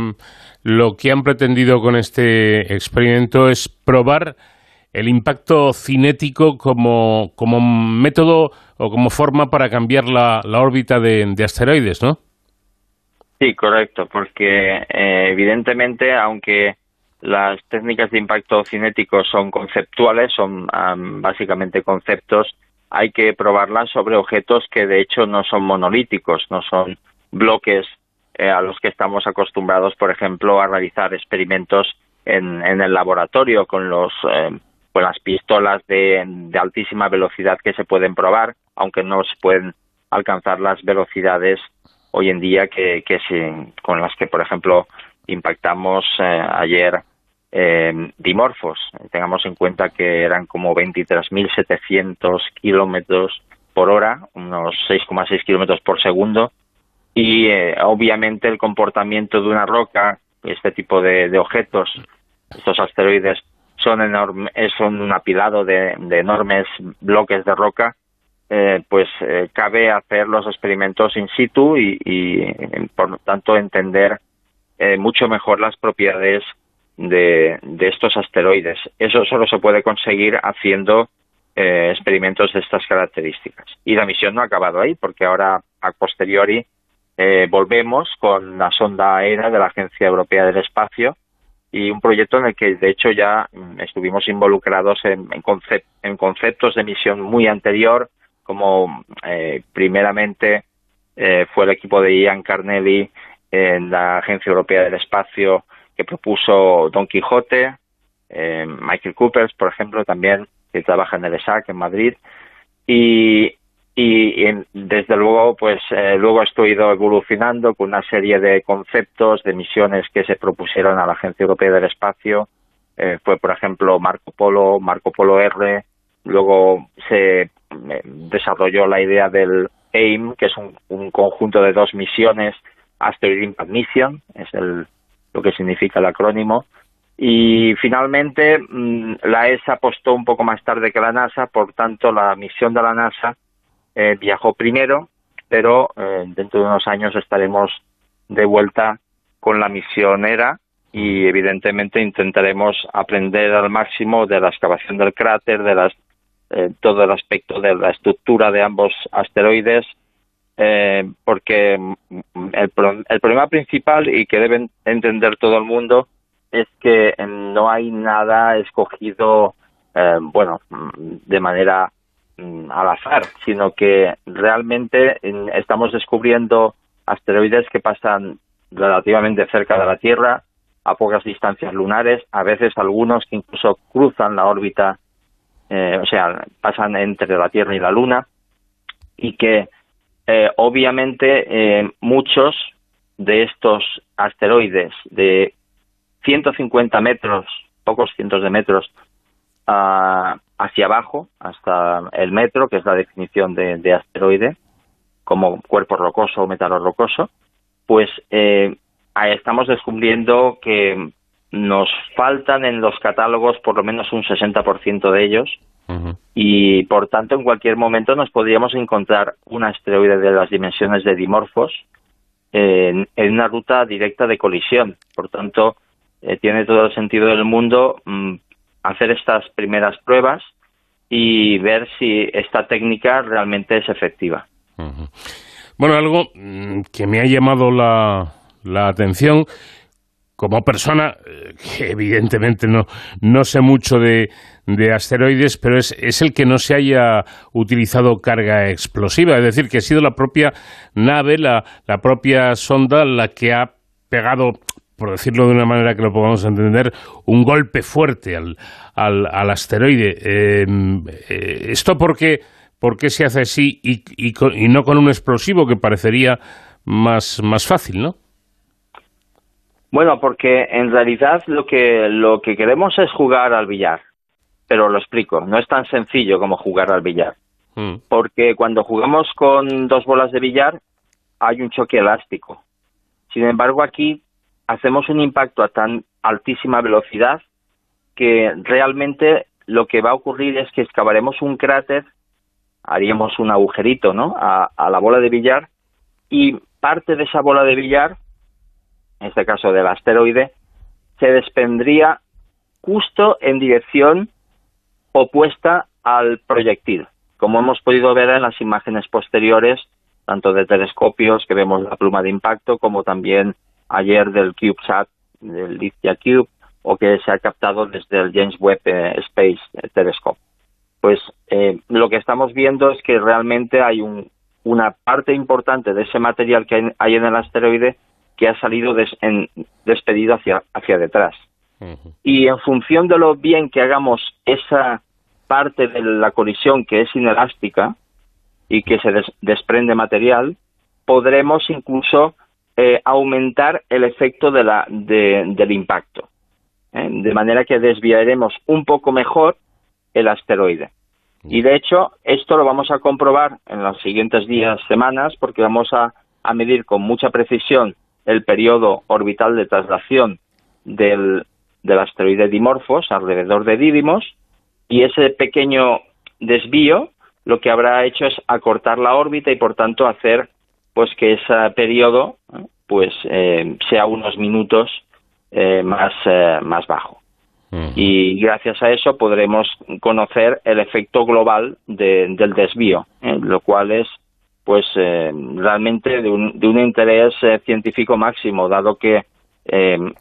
lo que han pretendido con este experimento es probar el impacto cinético como, como método o como forma para cambiar la, órbita de, asteroides, ¿no? Sí, correcto, porque evidentemente, aunque las técnicas de impacto cinético son conceptuales, son básicamente conceptos hay que probarlas sobre objetos que de hecho no son monolíticos, no son bloques eh, a los que estamos acostumbrados, por ejemplo, a realizar experimentos en, el laboratorio con los eh, con las pistolas de, altísima velocidad que se pueden probar, aunque no se pueden alcanzar las velocidades hoy en día que, que con las que, por ejemplo, impactamos eh, ayer eh, dimorfos. Tengamos en cuenta que eran como 23.700 kilómetros por hora, unos 6,6 kilómetros por segundo, y eh, obviamente el comportamiento de una roca, este tipo de, objetos, estos asteroides, son, enorme, son un apilado de, enormes bloques de roca, eh, pues eh, cabe hacer los experimentos in situ y, y por lo tanto entender mucho mejor las propiedades de, estos asteroides. Eso solo se puede conseguir haciendo experimentos de estas características. Y la misión no ha acabado ahí, porque ahora, a posteriori, eh, volvemos con la sonda aérea de la Agencia Europea del Espacio y un proyecto en el que de hecho ya mm, estuvimos involucrados en, en, conceptos de misión muy anterior, como eh, primeramente eh, fue el equipo de Ian Carnelli en la Agencia Europea del Espacio que propuso Don Quijote, Michael Coopers, por ejemplo, también que trabaja en el ESAC en Madrid, y, desde luego pues eh, luego esto ha ido evolucionando con una serie de conceptos de misiones que se propusieron a la Agencia Europea del Espacio. Eh, fue por ejemplo Marco Polo Marco Polo R. Luego se eh, desarrolló la idea del AIM que es un, conjunto de dos misiones Asteroid Impact Mission es el lo que significa el acrónimo. Y finalmente mm, la ESA apostó un poco más tarde que la NASA por tanto la misión de la NASA eh, viajó primero, pero eh, dentro de unos años estaremos de vuelta con la misionera y evidentemente intentaremos aprender al máximo de la excavación del cráter, de las, eh, todo el aspecto de la estructura de ambos asteroides, porque el, el problema principal y que deben entender todo el mundo es que no hay nada escogido, bueno, de manera Mm, al azar, sino que realmente estamos descubriendo asteroides que pasan relativamente cerca de la Tierra, a pocas distancias lunares, a veces algunos que incluso cruzan la órbita, eh, o sea, pasan entre la Tierra y la Luna, y que eh, obviamente eh, muchos de estos asteroides de 150 metros, pocos cientos de metros, a, hacia abajo hasta el metro, que es la definición de, asteroide, como cuerpo rocoso o metalo rocoso, pues eh, estamos descubriendo que nos faltan en los catálogos por lo menos un 60% de ellos y por tanto en cualquier momento nos podríamos encontrar un asteroide de las dimensiones de dimorfos en, una ruta directa de colisión. Por tanto, eh, tiene todo el sentido del mundo mm, hacer estas primeras pruebas y ver si esta técnica realmente es efectiva. Bueno, algo mm, que me ha llamado la, la atención como persona, eh, que evidentemente no, no sé mucho de, de asteroides, pero es, es, el que no se haya utilizado carga explosiva, es decir, que ha sido la propia nave, la, la propia sonda la que ha pegado por decirlo de una manera que lo podamos entender, un golpe fuerte al, al, asteroide. Em, eh, ¿Esto por qué, por qué, se hace así y, y, no con un explosivo que parecería más, más fácil, no? Bueno, porque en realidad lo que, lo que queremos es jugar al billar, pero lo explico, no es tan sencillo como jugar al billar. Mm. Porque cuando jugamos con dos bolas de billar hay un choque elástico. Sin embargo, aquí hacemos un impacto a tan altísima velocidad que realmente lo que va a ocurrir es que excavaremos un cráter, haríamos un agujerito ¿no? a, la bola de billar y parte de esa bola de billar, en este caso del asteroide, se desprendría justo en dirección opuesta al proyectil, como hemos podido ver en las imágenes posteriores, tanto de telescopios que vemos la pluma de impacto, como también ayer del CubeSat, del Lithia Cube, o que se ha captado desde el James Webb eh, Space Telescope. Pues eh, lo que estamos viendo es que realmente hay una parte importante de ese material que hay, en el asteroide que ha salido despedido hacia, hacia detrás. Y en función de lo bien que hagamos esa parte de la colisión que es inelástica y que se desprende material, podremos incluso eh, aumentar el efecto de la, del impacto. ¿eh? de manera que desviaremos un poco mejor el asteroide. Y de hecho, esto lo vamos a comprobar en los siguientes días, semanas, porque vamos a, medir con mucha precisión el periodo orbital de traslación del, del asteroide Dimorphos alrededor de Didymos, y ese pequeño desvío lo que habrá hecho es acortar la órbita y por tanto hacer pues que ese periodo pues eh, sea unos minutos eh, más, eh, más bajo. Y gracias a eso podremos conocer el efecto global del desvío, lo cual es pues realmente de un, de un interés científico máximo, dado que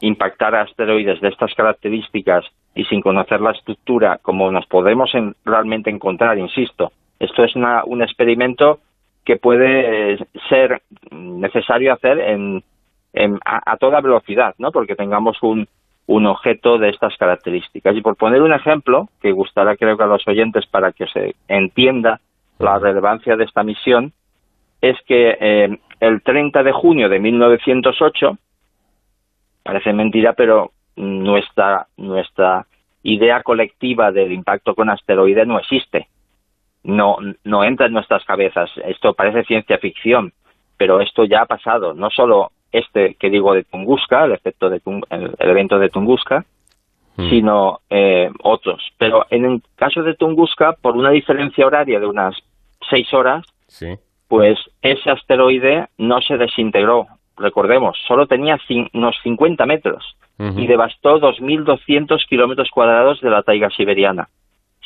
impactar asteroides de estas características y sin conocer la estructura como nos podemos realmente encontrar, insisto, esto es un experimento que puede ser necesario hacer en, a, toda velocidad, ¿no? Porque tengamos un, un objeto de estas características. Y por poner un ejemplo, que gustará creo que a los oyentes para que se entienda la relevancia de esta misión, es que eh, el 30 de junio de 1908, parece mentira, pero nuestra, nuestra idea colectiva del impacto con asteroide no existe. No, no entra en nuestras cabezas. Esto parece ciencia ficción, pero esto ya ha pasado. No solo este que digo de Tunguska, el, efecto de el, evento de Tunguska, mm. sino eh, otros. Pero en el caso de Tunguska, por una diferencia horaria de unas seis horas, pues ese asteroide no se desintegró. Recordemos, solo tenía unos 50 metros y devastó 2.200 kilómetros cuadrados de la taiga siberiana.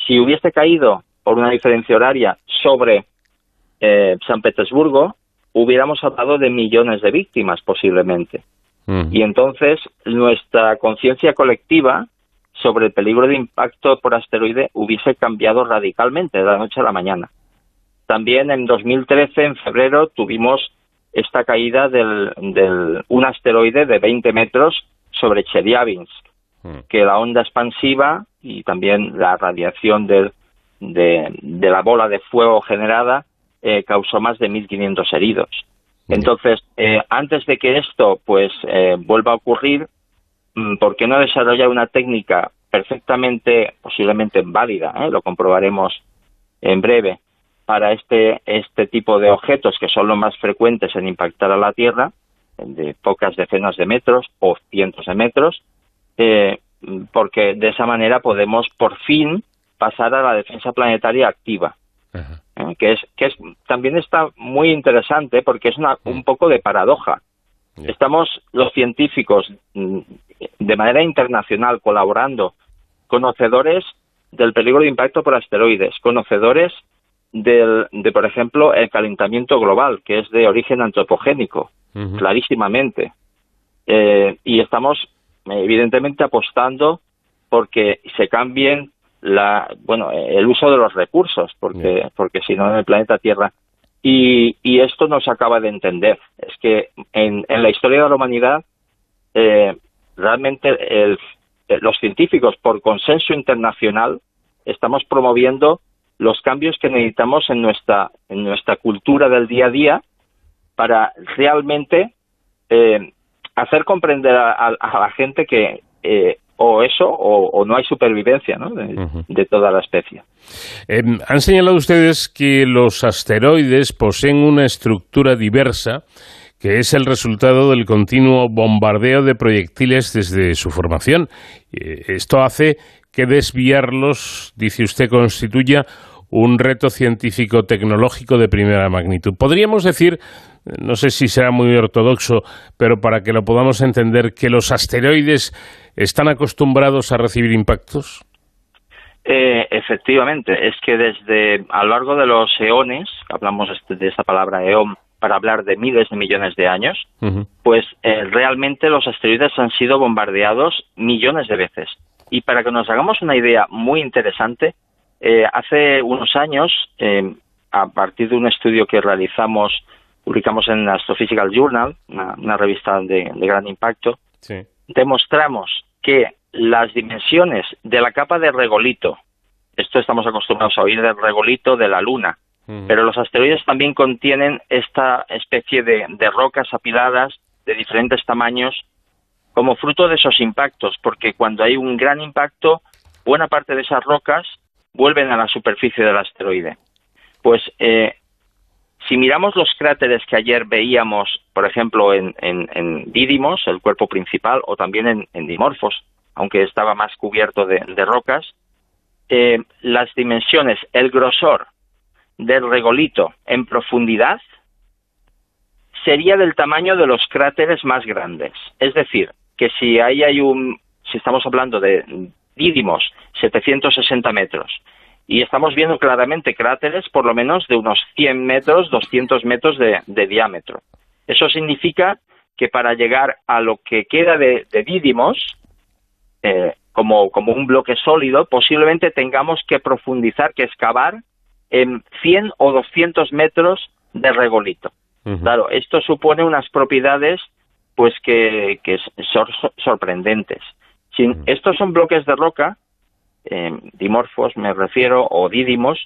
Si hubiese caído por una diferencia horaria sobre eh, San Petersburgo, hubiéramos hablado de millones de víctimas posiblemente. Y entonces nuestra conciencia colectiva sobre el peligro de impacto por asteroide hubiese cambiado radicalmente de la noche a la mañana. También en 2013, en febrero, tuvimos esta caída del, del un asteroide de 20 metros sobre Chelyabinsk, hmm. que la onda expansiva y también la radiación de, de, la bola de fuego generada eh, causó más de 1.500 heridos. Entonces, eh, antes de que esto pues eh, vuelva a ocurrir, mm, ¿por qué no desarrollar una técnica perfectamente, posiblemente válida, lo comprobaremos en breve, para este, este tipo de objetos que son los más frecuentes en impactar a la Tierra, de pocas decenas de metros o cientos de metros, eh, porque de esa manera podemos por fin pasar a la defensa planetaria activa, eh, que es que es también está muy interesante porque es una, un poco de paradoja. Estamos los científicos mm, de manera internacional colaborando, conocedores del peligro de impacto por asteroides, conocedores del, de, por ejemplo, el calentamiento global, que es de origen antropogénico, clarísimamente. Eh, y estamos, evidentemente, apostando porque se cambien la, bueno, el uso de los recursos, porque, porque si no en el planeta Tierra. Y, y esto no se acaba de entender. Es que en, en la historia de la humanidad, eh, realmente el, los científicos, por consenso internacional, estamos promoviendo los cambios que necesitamos en nuestra, en nuestra cultura del día a día para realmente eh, hacer comprender a, la gente que eh, o eso o, no hay supervivencia ¿no? de, toda la especie. Em, han señalado ustedes que los asteroides poseen una estructura diversa que es el resultado del continuo bombardeo de proyectiles desde su formación. Eh, esto hace que desviarlos, dice usted, constituya un reto científico-tecnológico de primera magnitud. Podríamos decir, no sé si será muy ortodoxo, pero para que lo podamos entender, que los asteroides están acostumbrados a recibir impactos. Eh, efectivamente, es que desde a lo largo de los eones, hablamos este, de esa palabra eón para hablar de miles de millones de años, pues eh, realmente los asteroides han sido bombardeados millones de veces. Y para que nos hagamos una idea muy interesante, eh, hace unos años, eh, a partir de un estudio que realizamos, publicamos en Astrophysical Journal, una, revista de, gran impacto, demostramos que las dimensiones de la capa de regolito, esto estamos acostumbrados a oír del regolito de la Luna, pero los asteroides también contienen esta especie de, rocas apiladas de diferentes tamaños como fruto de esos impactos, porque cuando hay un gran impacto, buena parte de esas rocas vuelven a la superficie del asteroide. Pues eh, si miramos los cráteres que ayer veíamos, por ejemplo, en, en, Didymos, el cuerpo principal, o también en, Dimorphos, aunque estaba más cubierto de, rocas, eh, las dimensiones, el grosor del regolito en profundidad sería del tamaño de los cráteres más grandes. Es decir, que si ahí hay un, si estamos hablando de Didymos, 760 metros, y estamos viendo claramente cráteres por lo menos de unos 100 metros, 200 metros de, diámetro. Eso significa que para llegar a lo que queda de, de Didymos, eh, como, como un bloque sólido, posiblemente tengamos que profundizar, que excavar en 100 o 200 metros de regolito. Claro, esto supone unas propiedades pues que, son sorprendentes. Estos son bloques de roca eh, dimorfos, me refiero, o dídimos,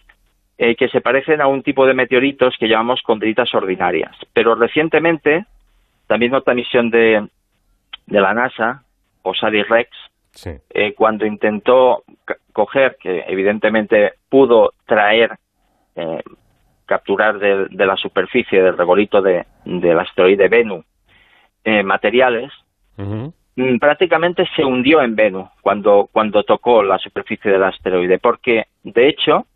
eh, que se parecen a un tipo de meteoritos que llamamos condritas ordinarias. Pero recientemente, también otra misión de, de la NASA, OSIRIS-REx, eh, cuando intentó coger, que evidentemente pudo traer, eh, capturar de, la superficie del regolito de, del asteroide Venus materiales, Mm, prácticamente se hundió en Venus cuando, cuando tocó la superficie del asteroide, porque de hecho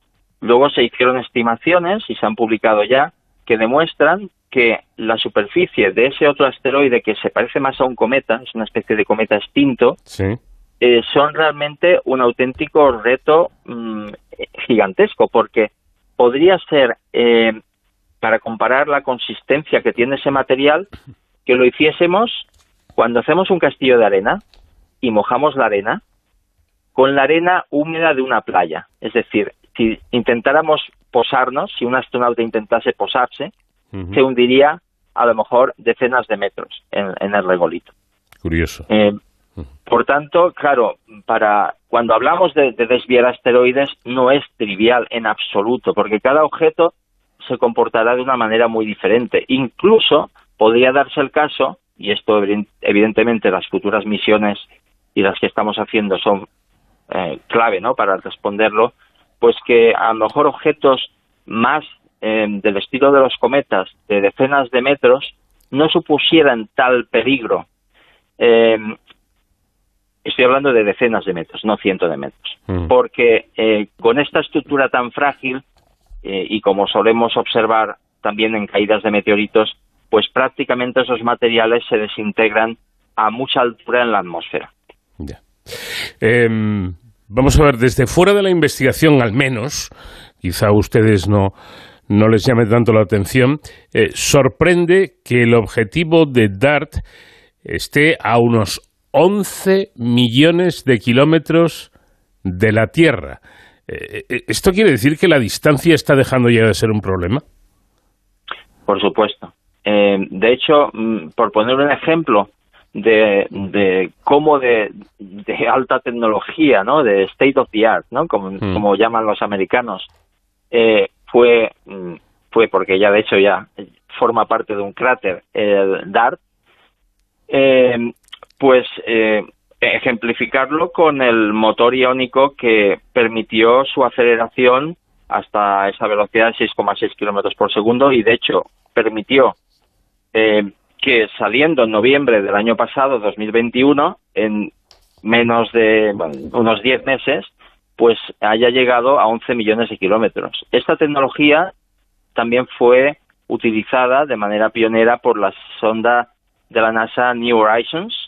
luego se hicieron estimaciones y se han publicado ya que demuestran que la superficie de ese otro asteroide que se parece más a un cometa, es una especie de cometa extinto, eh, son realmente un auténtico reto mm, gigantesco, porque podría ser, eh, para comparar la consistencia que tiene ese material, que lo hiciésemos cuando hacemos un castillo de arena y mojamos la arena, con la arena húmeda de una playa, es decir, si intentáramos posarnos, si un astronauta intentase posarse, se hundiría a lo mejor decenas de metros en, el regolito. Curioso. Eh, por tanto, claro, para cuando hablamos de, de, desviar asteroides no es trivial en absoluto, porque cada objeto se comportará de una manera muy diferente. Incluso podría darse el caso y esto evidentemente las futuras misiones y las que estamos haciendo son eh, clave ¿no? para responderlo, pues que a lo mejor objetos más eh, del estilo de los cometas, de decenas de metros, no supusieran tal peligro. Eh, estoy hablando de decenas de metros, no cientos de metros, mm. porque con esta estructura tan frágil y como solemos observar también en caídas de meteoritos, pues prácticamente esos materiales se desintegran a mucha altura en la atmósfera. Em, vamos a ver, desde fuera de la investigación al menos, quizá a ustedes no, no les llame tanto la atención, eh, sorprende que el objetivo de DART esté a unos 11 millones de kilómetros de la Tierra. Eh, eh, ¿Esto quiere decir que la distancia está dejando ya de ser un problema? Por supuesto. Eh, de hecho, mm, por poner un ejemplo de, de cómo de, alta tecnología, ¿no? De state of the art, ¿no? Como, mm. como llaman los americanos, eh, fue, mm, fue porque ya de hecho ya forma parte de un cráter, el DART, eh, pues ejemplificarlo con el motor iónico que permitió su aceleración hasta esa velocidad de 6,6 kilómetros por segundo y de hecho permitió eh, que saliendo en noviembre del año pasado, 2021, en menos de unos 10 meses, pues haya llegado a 11 millones de kilómetros. Esta tecnología también fue utilizada de manera pionera por la sonda de la NASA New Horizons,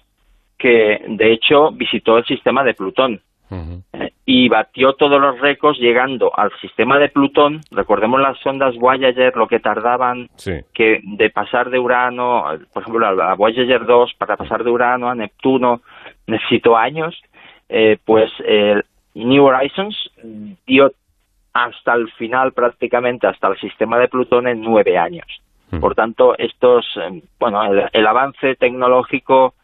que de hecho visitó el sistema de Plutón y batió todos los récords llegando al sistema de Plutón. Recordemos las sondas Voyager, lo que tardaban que de pasar de Urano, por ejemplo, a Voyager 2, para pasar de Urano a Neptuno, necesitó años. Eh, pues eh, New Horizons dio hasta el final, prácticamente hasta el sistema de Plutón, en nueve años. Por tanto, estos, eh, bueno, el avance tecnológico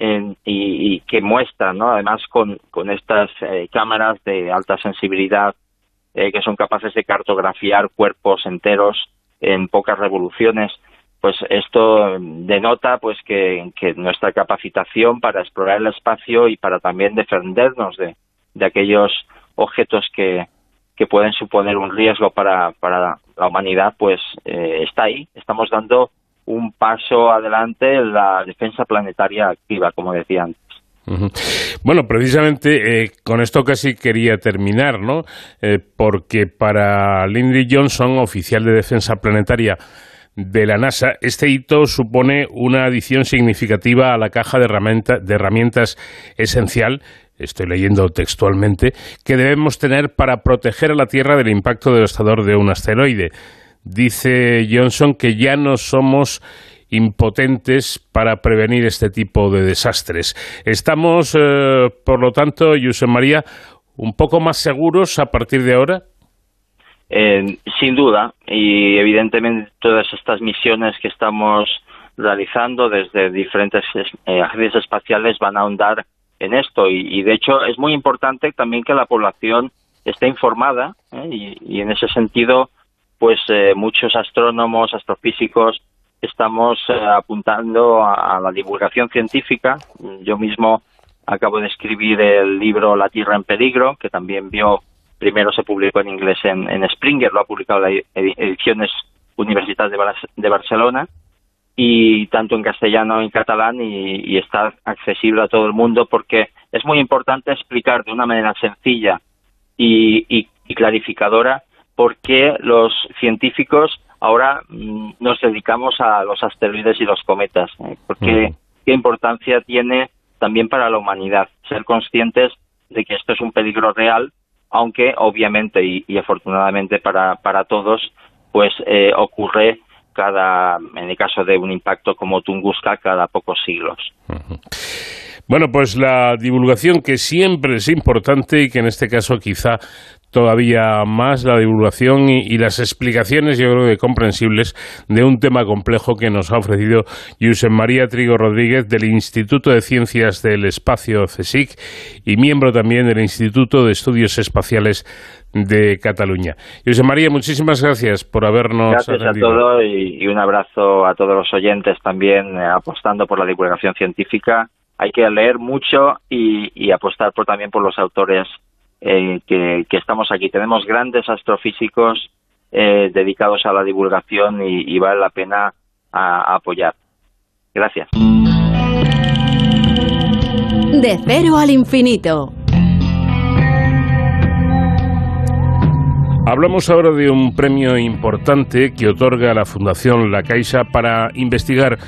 y, que muestran, ¿no? además con, con estas eh, cámaras de alta sensibilidad eh, que son capaces de cartografiar cuerpos enteros en pocas revoluciones, pues esto denota pues que, nuestra capacitación para explorar el espacio y para también defendernos de, aquellos objetos que, que pueden suponer un riesgo para, para la humanidad, pues eh, está ahí. Estamos dando un paso adelante en la defensa planetaria activa, como decía antes. Bueno, precisamente eh, con esto casi quería terminar, ¿no? Eh, porque para Lindy Johnson, oficial de defensa planetaria de la NASA, este hito supone una adición significativa a la caja de, de herramientas esencial estoy leyendo textualmente, que debemos tener para proteger a la Tierra del impacto devastador de un asteroide. Dice Johnson que ya no somos impotentes para prevenir este tipo de desastres. Estamos, eh, por lo tanto, José María, un poco más seguros a partir de ahora. Eh, sin duda, y evidentemente todas estas misiones que estamos realizando desde diferentes eh, agencias espaciales van a ahondar en esto y, de hecho es muy importante también que la población esté informada y, y, en ese sentido pues muchos astrónomos, astrofísicos estamos eh, apuntando a, la divulgación científica. Yo mismo acabo de escribir el libro La Tierra en Peligro, que también vio, primero se publicó en inglés en, Springer, lo ha publicado la Ediciones Universitarias de, Barcelona, y tanto en castellano en catalán, y, está accesible a todo el mundo porque es muy importante explicar de una manera sencilla y clarificadora por qué los científicos ahora mm, nos dedicamos a los asteroides y los cometas, ¿eh? porque qué importancia tiene también para la humanidad ser conscientes de que esto es un peligro real, aunque obviamente y, afortunadamente para, para todos, pues eh, ocurre cada, en el caso de un impacto como Tunguska, cada pocos siglos. Bueno, pues la divulgación que siempre es importante y que en este caso quizá todavía más la divulgación y, las explicaciones, yo creo que comprensibles, de un tema complejo que nos ha ofrecido Josep María Trigo Rodríguez del Instituto de Ciencias del Espacio CSIC y miembro también del Instituto de Estudios Espaciales de Cataluña. José María, muchísimas gracias por habernos Gracias a todos y, un abrazo a todos los oyentes también eh, apostando por la divulgación científica. Hay que leer mucho y, apostar por, también por los autores eh, que, estamos aquí. Tenemos grandes astrofísicos eh, dedicados a la divulgación y, vale la pena apoyar. Gracias. De cero al infinito. Hablamos ahora de un premio importante que otorga la Fundación La Caixa para investigar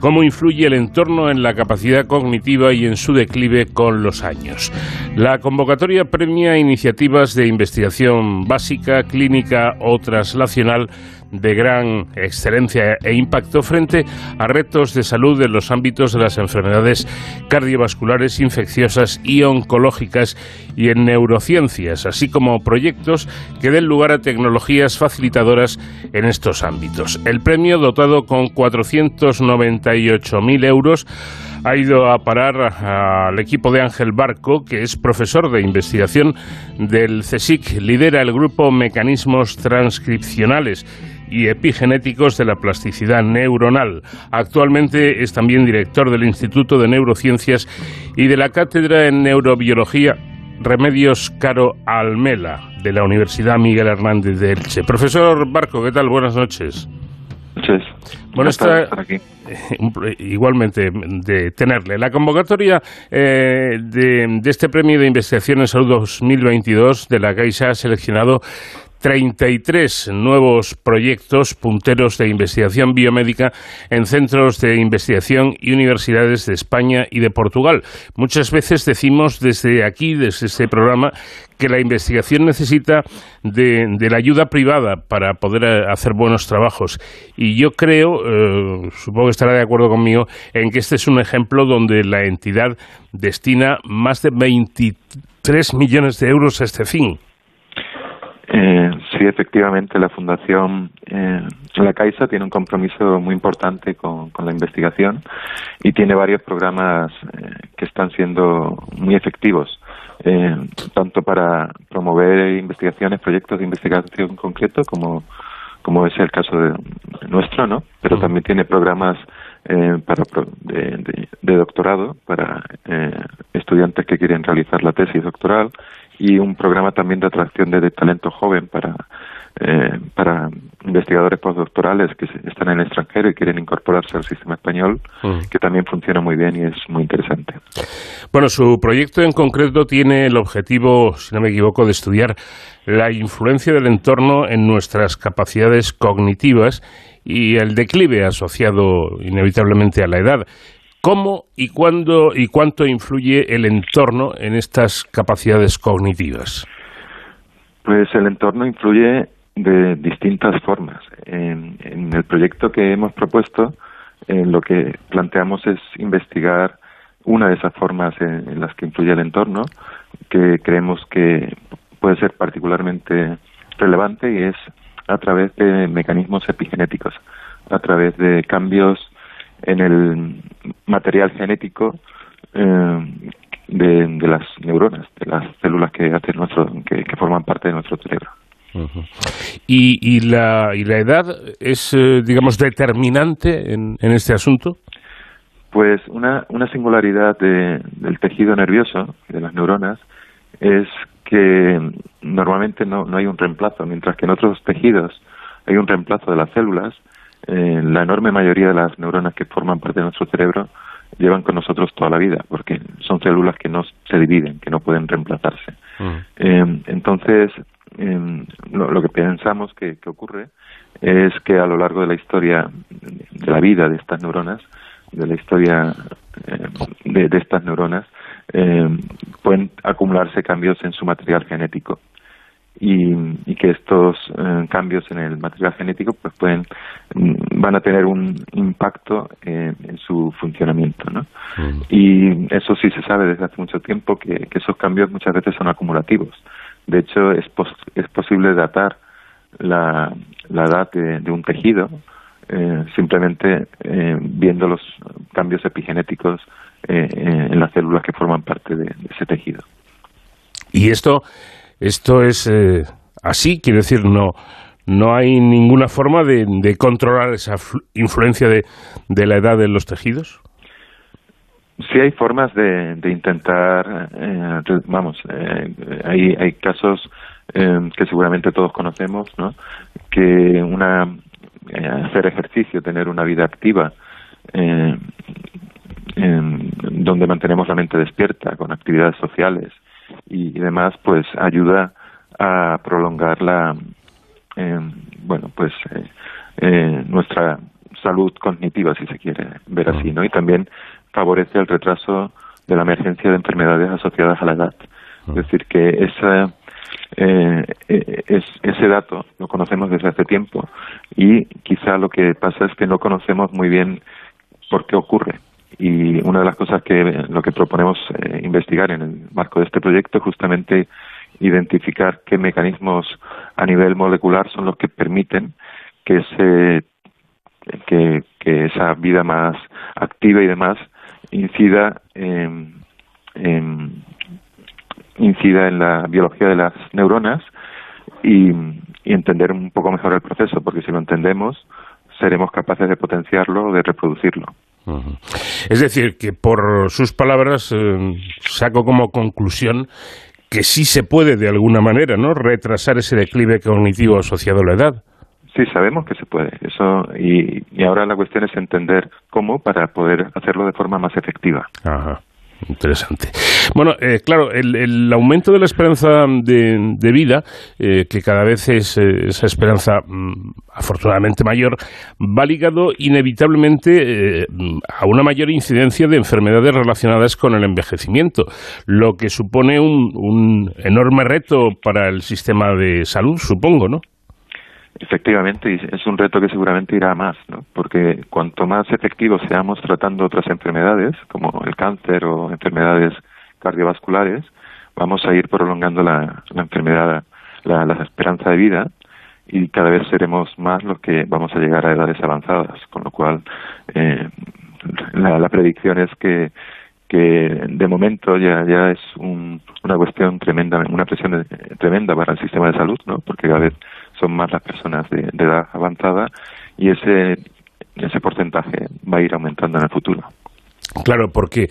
cómo influye el entorno en la capacidad cognitiva y en su declive con los años. La convocatoria premia iniciativas de investigación básica, clínica o traslacional de gran excelencia e impacto frente a retos de salud en los ámbitos de las enfermedades cardiovasculares, infecciosas y oncológicas y en neurociencias, así como proyectos que den lugar a tecnologías facilitadoras en estos ámbitos. El premio, dotado con 498.000 euros, ha ido a parar al equipo de Ángel Barco, que es profesor de investigación del CSIC, lidera el grupo Mecanismos Transcripcionales y epigenéticos de la plasticidad neuronal. Actualmente es también director del Instituto de Neurociencias y de la Cátedra en Neurobiología Remedios Caro Almela de la Universidad Miguel Hernández de Elche. Profesor Barco, ¿qué tal? Buenas noches. Bueno, está aquí. igualmente de tenerle. La convocatoria eh, de, de, este premio de investigación en salud 2022 de la Caixa ha seleccionado 33 nuevos proyectos punteros de investigación biomédica en centros de investigación y universidades de España y de Portugal. Muchas veces decimos desde aquí, desde este programa, que la investigación necesita de, la ayuda privada para poder eh, hacer buenos trabajos. Y yo creo, eh, supongo que estará de acuerdo conmigo, en que este es un ejemplo donde la entidad destina más de 23 millones de euros a este fin. Eh, sí, efectivamente, la Fundación eh, La Caixa tiene un compromiso muy importante con, la investigación y tiene varios programas eh, que están siendo muy efectivos, tanto para promover investigaciones, proyectos de investigación concretos, como, como es el caso de nuestro, ¿no? Pero también tiene programas eh, para de, doctorado para eh, estudiantes que quieren realizar la tesis doctoral y un programa también de atracción de, talento joven para eh, para investigadores postdoctorales que están en el extranjero y quieren incorporarse al sistema español, que también funciona muy bien y es muy interesante. Bueno, su proyecto en concreto tiene el objetivo, si no me equivoco, de estudiar la influencia del entorno en nuestras capacidades cognitivas y el declive asociado inevitablemente a la edad. ¿Cómo y cuándo y cuánto influye el entorno en estas capacidades cognitivas? Pues el entorno influye de distintas formas. En, el proyecto que hemos propuesto, lo que planteamos es investigar una de esas formas en, las que influye el entorno, que creemos que puede ser particularmente relevante y es a través de mecanismos epigenéticos, a través de cambios en el material genético eh, de, las neuronas, de las células que, hacen nuestro, que, forman parte de nuestro cerebro. ¿Y, y, la, ¿Y la edad es, eh, digamos, determinante en, en este asunto? Pues una, una singularidad del tejido nervioso, de las neuronas, es que normalmente no, no hay un reemplazo, mientras que en otros tejidos hay un reemplazo de las células, eh, la enorme mayoría de las neuronas que forman parte de nuestro cerebro llevan con nosotros toda la vida, porque son células que no se dividen, que no pueden reemplazarse. Mm. Eh, entonces, em, lo, que pensamos que, ocurre es que a lo largo de la historia de la vida de estas neuronas, de la historia eh, de, estas neuronas, eh, pueden acumularse cambios en su material genético y, que estos eh, cambios en el material genético pues pueden mm, van a tener un impacto en, su funcionamiento ¿no? y eso sí se sabe desde hace mucho tiempo que, esos cambios muchas veces son acumulativos. De hecho es, es posible datar la, la edad de, un tejido eh, simplemente eh, viendo los cambios epigenéticos en las células que forman parte de ese tejido. Y esto esto es eh, así, quiero decir, no, no hay ninguna forma de, controlar esa influencia de, de, la edad de los tejidos. Sí hay formas de, de intentar, eh, vamos, eh, hay, hay casos que seguramente todos conocemos, ¿no? Que una hacer ejercicio, tener una vida activa, donde mantenemos la mente despierta con actividades sociales, y, demás, pues ayuda a prolongar la, eh, bueno, pues eh, eh, nuestra salud cognitiva, si se quiere ver así, ¿no? Y también favorece el retraso de la emergencia de enfermedades asociadas a la edad. Es decir, que esa, eh, es, ese dato lo conocemos desde hace tiempo y quizá lo que pasa es que no conocemos muy bien por qué ocurre y una de las cosas que lo que proponemos eh, investigar en el marco de este proyecto es justamente identificar qué mecanismos a nivel molecular son los que permiten que ese que, esa vida más activa y demás incida en, incida en la biología de las neuronas y entender un poco mejor el proceso porque si lo entendemos seremos capaces de potenciarlo o de reproducirlo. Es decir, que por sus palabras eh, saco como conclusión que sí se puede de alguna manera, ¿no? Retrasar ese declive cognitivo asociado a la edad. Sí, sabemos que se puede. Eso y, y ahora la cuestión es entender cómo para poder hacerlo de forma más efectiva. Ajá. Interesante. Bueno, eh, claro, el, aumento de la esperanza de, vida, eh, que cada vez es eh, esa esperanza mm, afortunadamente mayor, va ligado inevitablemente a una mayor incidencia de enfermedades relacionadas con el envejecimiento, lo que supone un, un enorme reto para el sistema de salud, supongo, ¿no? Efectivamente, es un reto que seguramente irá a más, ¿no? porque cuanto más efectivos seamos tratando otras enfermedades, como el cáncer o enfermedades cardiovasculares, vamos a ir prolongando la, enfermedad, la, esperanza de vida, y cada vez seremos más los que vamos a llegar a edades avanzadas, con lo cual eh, la, predicción es que que de momento ya ya es una cuestión tremenda, una presión tremenda para el sistema de salud, ¿no? Porque cada vez son más las personas de, de edad avanzada y ese, ese porcentaje va a ir aumentando en el futuro. Claro, porque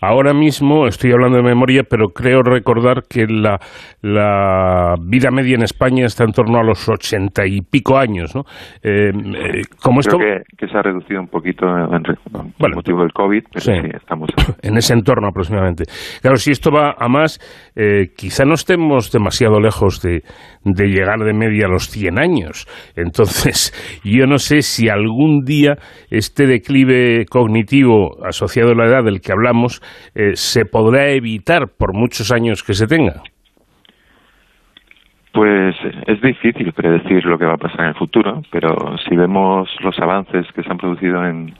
Ahora mismo estoy hablando de memoria, pero creo recordar que la, vida media en España está en torno a los ochenta y pico años, ¿no? Eh, eh, como esto... Creo que, se ha reducido un poquito en, por motivo del COVID, pero sí, estamos... En ese entorno aproximadamente. Claro, si esto va a más, eh, quizá no estemos demasiado lejos de, de llegar de media a los 100 años. Entonces, yo no sé si algún día este declive cognitivo asociado a la edad del que hablamos eh, se podrá evitar por muchos años que se tenga? Pues es difícil predecir lo que va a pasar en el futuro, pero si vemos los avances que se han producido en,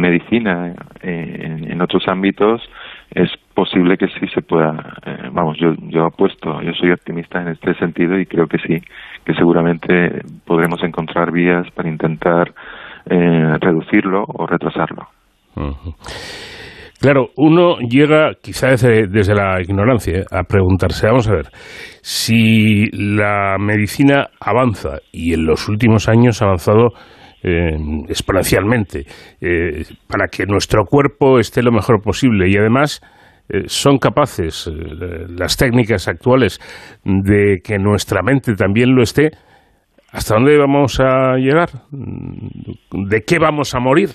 medicina, en, en, otros ámbitos, es posible que sí se pueda. Eh, vamos, yo, yo apuesto, yo soy optimista en este sentido y creo que sí, que seguramente podremos encontrar vías para intentar eh, reducirlo o retrasarlo. Claro, uno llega quizá desde, la ignorancia ¿eh? a preguntarse, vamos a ver, si la medicina avanza y en los últimos años ha avanzado eh, exponencialmente eh, para que nuestro cuerpo esté lo mejor posible y además son capaces las técnicas actuales de que nuestra mente también lo esté, ¿hasta dónde vamos a llegar? ¿De qué vamos a morir?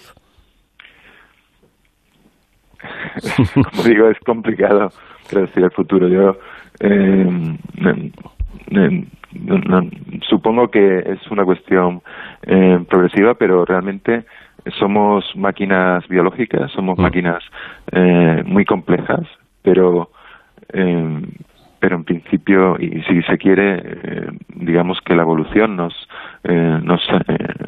como digo, es complicado predecir el futuro. Yo eh, supongo que es una cuestión eh, progresiva, pero realmente somos máquinas biológicas, somos mm. máquinas eh, muy complejas, pero pero en principio y si se quiere digamos que la evolución nos nos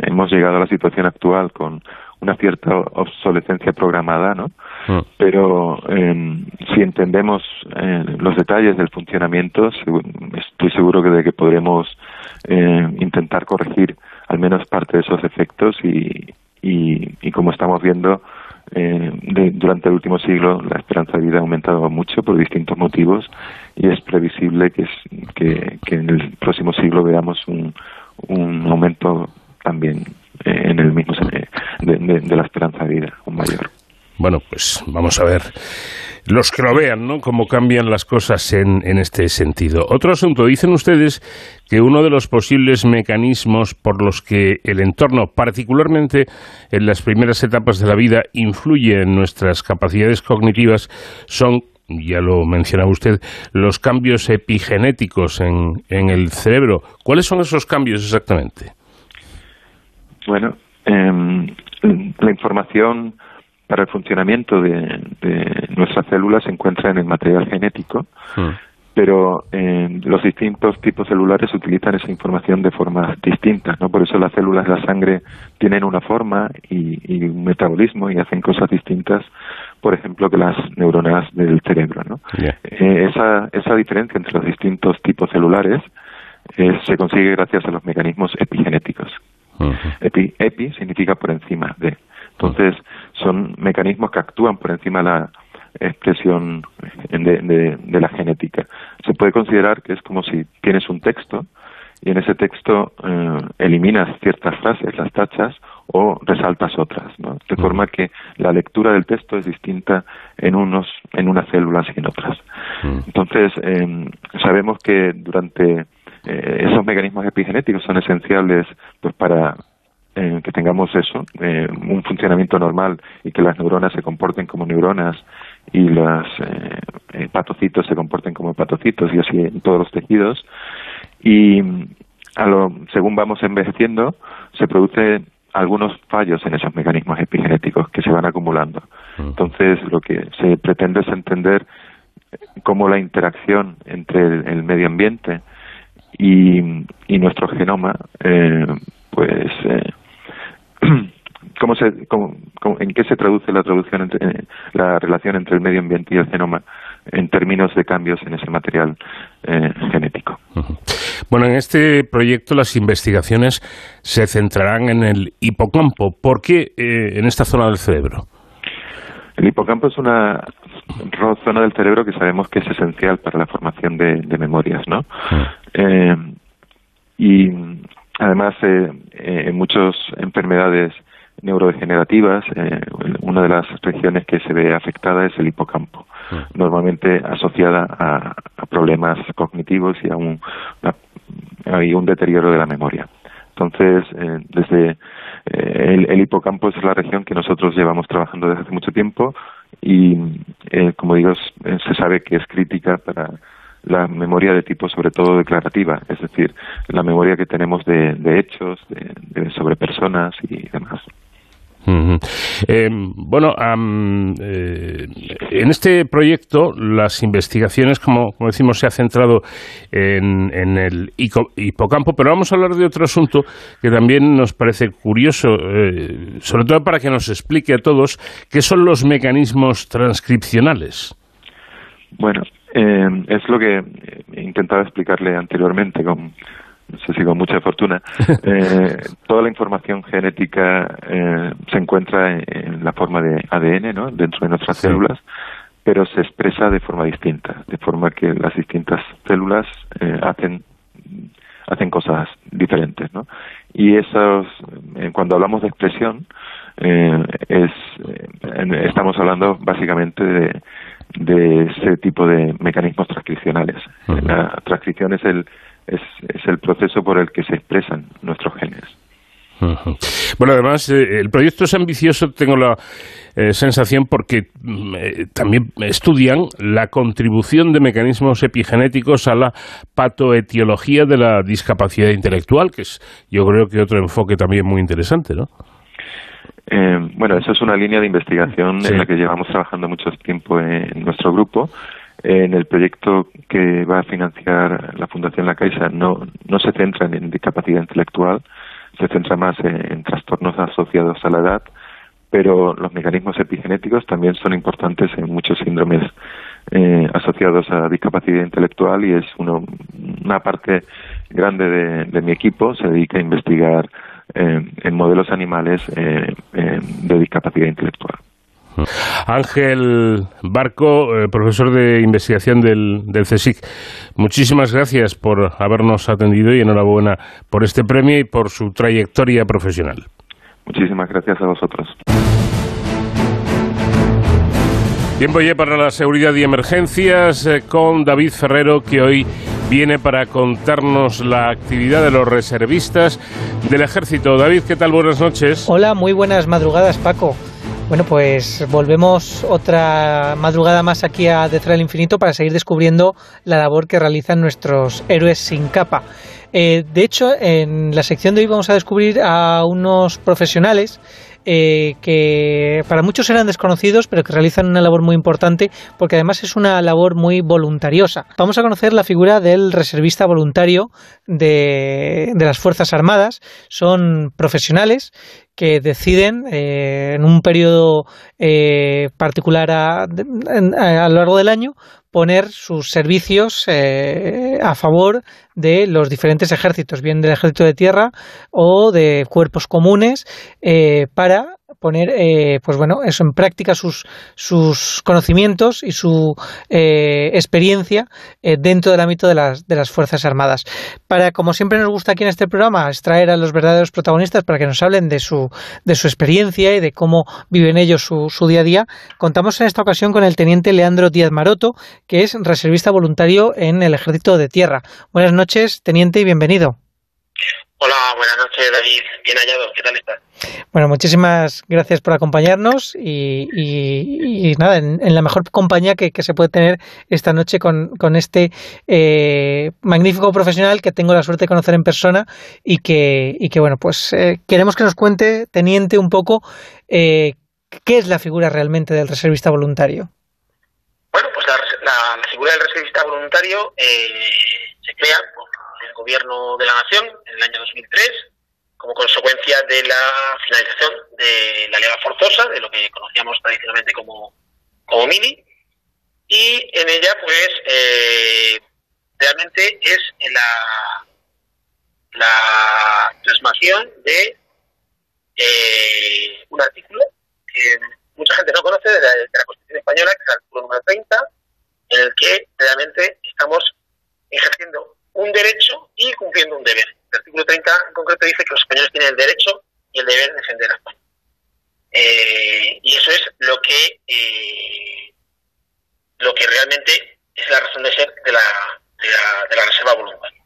hemos llegado a la situación actual con una cierta obsolescencia programada, ¿no? Mm. Pero em, si entendemos eh, los detalles del funcionamiento, estoy seguro que de que podremos eh, intentar corregir al menos parte de esos efectos y, y, como estamos viendo, eh, durante el último siglo la esperanza de vida ha aumentado mucho por distintos motivos y es previsible que, que, que en el próximo siglo veamos un, un aumento también en el mismo de, de, la esperanza de vida, un mayor. Bueno, pues vamos a ver los que lo vean, ¿no? Cómo cambian las cosas en, en, este sentido. Otro asunto, dicen ustedes que uno de los posibles mecanismos por los que el entorno, particularmente en las primeras etapas de la vida, influye en nuestras capacidades cognitivas son ya lo mencionaba usted, los cambios epigenéticos en, en el cerebro. ¿Cuáles son esos cambios exactamente? Bueno, eh, la información para el funcionamiento de, nuestras células se encuentra en el material genético, hmm. pero eh, los distintos tipos celulares utilizan esa información de formas distintas, ¿no? Por eso las células de la sangre tienen una forma y, un metabolismo y hacen cosas distintas, por ejemplo, que las neuronas del cerebro, ¿no? Eh, esa, esa diferencia entre los distintos tipos celulares eh, se consigue gracias a los mecanismos epigenéticos. epi, epi significa por encima de. Entonces, son mecanismos que actúan por encima de la expresión de, la genética. Se puede considerar que es como si tienes un texto y en ese texto eh, eliminas ciertas frases, las tachas, o resaltas otras, ¿no? De forma que la lectura del texto es distinta en unos, en unas células y en otras. Entonces, em, sabemos que durante eh, esos mecanismos epigenéticos son esenciales pues para eh, que tengamos eso, eh, un funcionamiento normal y que las neuronas se comporten como neuronas y los eh, hepatocitos se comporten como hepatocitos y así en todos los tejidos. Y a lo, según vamos envejeciendo, se producen algunos fallos en esos mecanismos epigenéticos que se van acumulando. Mm. Entonces, lo que se pretende es entender cómo la interacción entre el, medio ambiente y, y nuestro genoma, eh, pues eh, ¿Cómo se, ¿En qué se traduce la traducción entre, eh, la relación entre el medio ambiente y el genoma en términos de cambios en ese material eh, genético? Bueno, en este proyecto las investigaciones se centrarán en el hipocampo. ¿Por qué eh, en esta zona del cerebro? El hipocampo es una zona del cerebro que sabemos que es esencial para la formación de, memorias, ¿no? y además, en muchas enfermedades neurodegenerativas, una de las regiones que se ve afectada es el hipocampo, mm. normalmente asociada a, problemas cognitivos y a un, un deterioro de la memoria. Entonces, eh, desde eh, el, hipocampo es la región que nosotros llevamos trabajando desde hace mucho tiempo y, eh, como digo, se sabe que es crítica para la memoria de tipo sobre todo declarativa, es decir, la memoria que tenemos de, hechos, de, sobre personas y demás. Eh, bueno, eh, en este proyecto las investigaciones, como, decimos, se ha centrado en, el hipocampo, pero vamos a hablar de otro asunto que también nos parece curioso, eh, sobre todo para que nos explique a todos qué son los mecanismos transcripcionales. Bueno, es lo que he intentado explicarle anteriormente con no sé si con mucha fortuna, eh, toda la información genética eh, se encuentra en, la forma de ADN ¿no? dentro de nuestras células, pero se expresa de forma distinta, de forma que las distintas células eh, hacen hacen cosas diferentes, ¿no? Y esos, cuando hablamos de expresión, es, estamos hablando básicamente de, de ese tipo de mecanismos transcripcionales. La transcripción es el, es, el proceso por el que se expresan nuestros genes. Bueno, además, eh, el proyecto es ambicioso, tengo la eh, sensación, porque mm, eh, también estudian la contribución de mecanismos epigenéticos a la patoetiología de la discapacidad intelectual, que es, yo creo que otro enfoque también muy interesante, ¿no? Bueno, eso es una línea de investigación en la que llevamos trabajando mucho tiempo en nuestro grupo en el proyecto que va a financiar la Fundación La Caixa. No, no se centra en discapacidad intelectual, se centra más en, trastornos asociados a la edad, pero los mecanismos epigenéticos también son importantes en muchos síndromes eh, asociados a discapacidad intelectual y es uno, una parte grande de, mi equipo. Se dedica a investigar eh, en modelos animales eh, de discapacidad intelectual. Ángel Barco, eh, profesor de investigación del, del CSIC, muchísimas gracias por habernos atendido y enhorabuena por este premio y por su trayectoria profesional. Muchísimas gracias a vosotros. Tiempo ya para la seguridad y emergencias eh, con David Ferrero, que hoy viene para contarnos la actividad de los reservistas del ejército. David, ¿qué tal? Buenas noches. Hola, muy buenas madrugadas, Paco. Bueno, pues volvemos otra madrugada más aquí a Detrás del Infinito para seguir descubriendo la labor que realizan nuestros héroes sin capa. Eh, de hecho, en la sección de hoy vamos a descubrir a unos profesionales eh, que para muchos eran desconocidos, pero que realizan una labor muy importante porque además es una labor muy voluntariosa. Vamos a conocer la figura del reservista voluntario de, de las Fuerzas Armadas. Son profesionales que deciden eh, en un periodo eh, particular a, a, lo largo del año poner sus servicios eh, a favor de los diferentes ejércitos, bien del ejército de tierra o de cuerpos comunes, para poner eh, pues bueno eso en práctica sus, sus conocimientos y su eh, experiencia eh, dentro del ámbito de las, de las Fuerzas Armadas. Para, como siempre nos gusta aquí en este programa, extraer a los verdaderos protagonistas para que nos hablen de su, de su experiencia y de cómo viven ellos su, su día a día, contamos en esta ocasión con el teniente Leandro Díaz Maroto, que es reservista voluntario en el Ejército de Tierra. Buenas noches, teniente, y bienvenido. Hola, buenas noches David, bien hallado, ¿qué tal estás? Bueno, muchísimas gracias por acompañarnos y, nada, en, la mejor compañía que, se puede tener esta noche con, este eh, magnífico profesional que tengo la suerte de conocer en persona y que, y que bueno, pues eh, queremos que nos cuente, teniente, un poco eh, qué es la figura realmente del reservista voluntario. Bueno, pues la, la figura del reservista voluntario se crea gobierno de la nación en el año 2003 como consecuencia de la finalización de la leva forzosa, de lo que conocíamos tradicionalmente como, como mini, y en ella pues eh, realmente es la, la plasmación de eh, un artículo que mucha gente no conoce de la, de la Constitución Española, que es el artículo número 30, en el que realmente estamos ejerciendo un derecho y cumpliendo un deber. El artículo 30 en concreto dice que los españoles tienen el derecho y el deber de defender a España. Eh, y eso es lo que eh, lo que realmente es la razón de ser de la, de la, reserva voluntaria.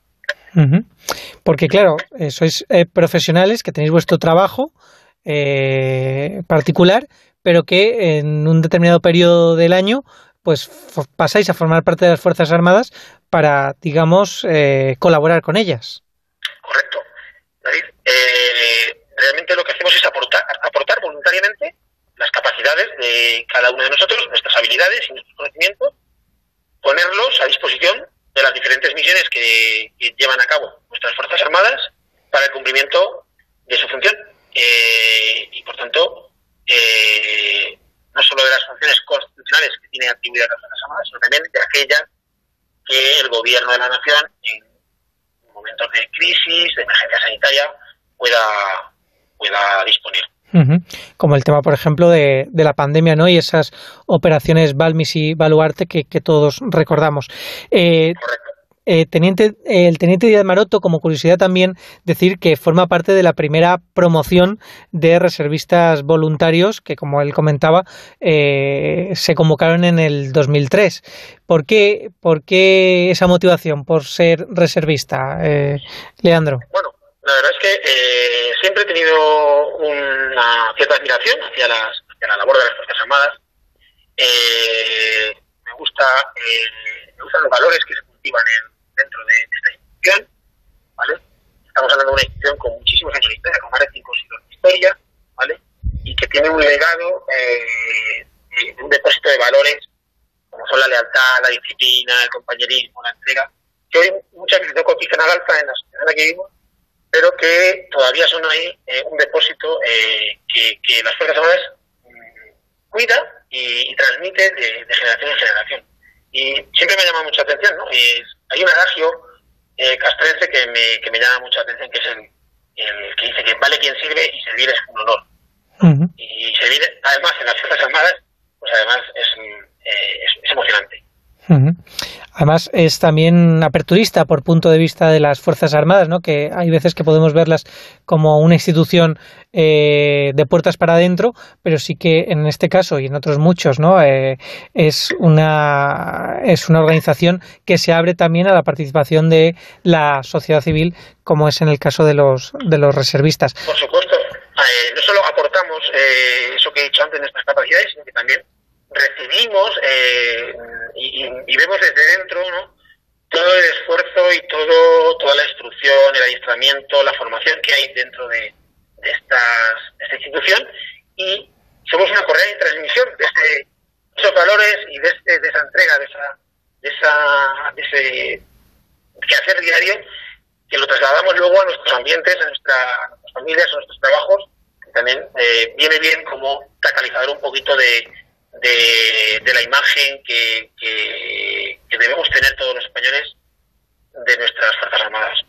Porque claro, sois profesionales que tenéis vuestro trabajo particular, pero que en un determinado periodo del año pues pasáis a formar parte de las Fuerzas Armadas para, digamos, eh, colaborar con ellas. Correcto. Eh, realmente lo que hacemos es aportar, aportar voluntariamente las capacidades de cada uno de nosotros, nuestras habilidades y nuestros conocimientos, ponerlos a disposición de las diferentes misiones que, llevan a cabo nuestras Fuerzas Armadas para el cumplimiento de su función. Eh, y por tanto, no solo de las funciones constitucionales que tiene actividad las Fuerzas Armadas, sino también de aquellas que el gobierno de la nación, en momentos de crisis, de emergencia sanitaria, pueda, pueda disponer. Como el tema, por ejemplo, de, de, la pandemia, ¿no? Y esas operaciones Balmis y Baluarte que, que todos recordamos. Eh, Correcto. Eh, teniente, el teniente Díaz Maroto, como curiosidad también, decir que forma parte de la primera promoción de reservistas voluntarios que, como él comentaba, eh, se convocaron en el 2003. ¿Por qué, ¿Por qué esa motivación por ser reservista, eh, Leandro? Bueno, la verdad es que siempre he tenido una cierta admiración hacia, las, hacia la labor de las Fuerzas Armadas. me, gusta, me gustan los valores que se cultivan en dentro de esta institución, ¿vale? Estamos hablando de una institución con muchísimos años de historia, con más de cinco siglos de historia, ¿vale? Y que tiene un legado, eh, un depósito de valores, como son la lealtad, la disciplina, el compañerismo, la entrega, que hoy muchas veces no cotizan al alza en la sociedad en la que vivimos, pero que todavía son ahí eh, un depósito eh, que, que, las Fuerzas Armadas cuida y, transmite de, de, generación en generación. Y siempre me llama mucha atención, ¿no? Es, hay un adagio eh, castrense que me, que me llama mucha atención, que es el, el, que dice que vale quien sirve y servir es un honor. Y servir, además, en las Fuerzas Armadas, pues además es, eh, es emocionante. Además es también aperturista por punto de vista de las Fuerzas Armadas, ¿no? que hay veces que podemos verlas como una institución eh, de puertas para adentro, pero sí que en este caso y en otros muchos ¿no? Eh, es, una, es una organización que se abre también a la participación de la sociedad civil, como es en el caso de los, de los reservistas. Por supuesto, eh, no solo aportamos eso que he dicho antes, nuestras capacidades, sino que también recibimos eh, y, vemos desde dentro todo el esfuerzo y todo toda la instrucción, el adiestramiento, la formación que hay dentro de, estas, esta institución y somos una correa de transmisión de, esos valores y de, este, de esa entrega, de esa, de esa ese quehacer diario que lo trasladamos luego a nuestros ambientes, a, nuestras familias, a nuestros trabajos, que también eh, viene bien como catalizador un poquito de, de, la imagen que, debemos tener todos los españoles de nuestras Fuerzas Armadas.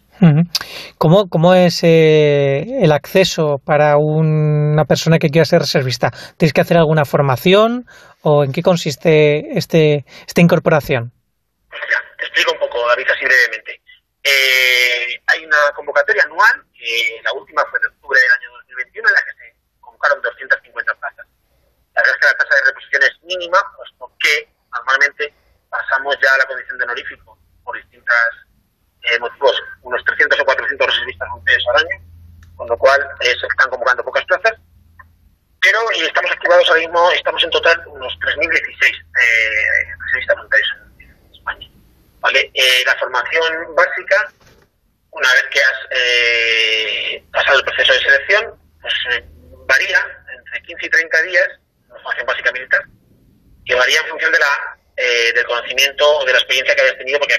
¿Cómo, ¿Cómo, es eh, el acceso para una persona que quiera ser reservista? ¿Tienes que hacer alguna formación o en qué consiste este, esta incorporación? Te explico un poco, David, así brevemente. Eh, hay una convocatoria anual, que la última fue en octubre del año 2021, en la que se convocaron 250 plazas. La verdad es que la tasa de reposición es mínima, pues porque normalmente pasamos ya a la condición de honorífico por distintos eh, unos 300 o 400 reservistas voluntarios al año, con lo cual eh, se están convocando pocas plazas. Pero y estamos activados ahora mismo, estamos en total unos 3.016 eh, reservistas voluntarios en España. ¿Vale? Eh, la formación básica, una vez que has eh, pasado el proceso de selección, pues varía entre 15 y 30 días formación básica militar, que varía en función de la, eh, del conocimiento o de la experiencia que hayas tenido, porque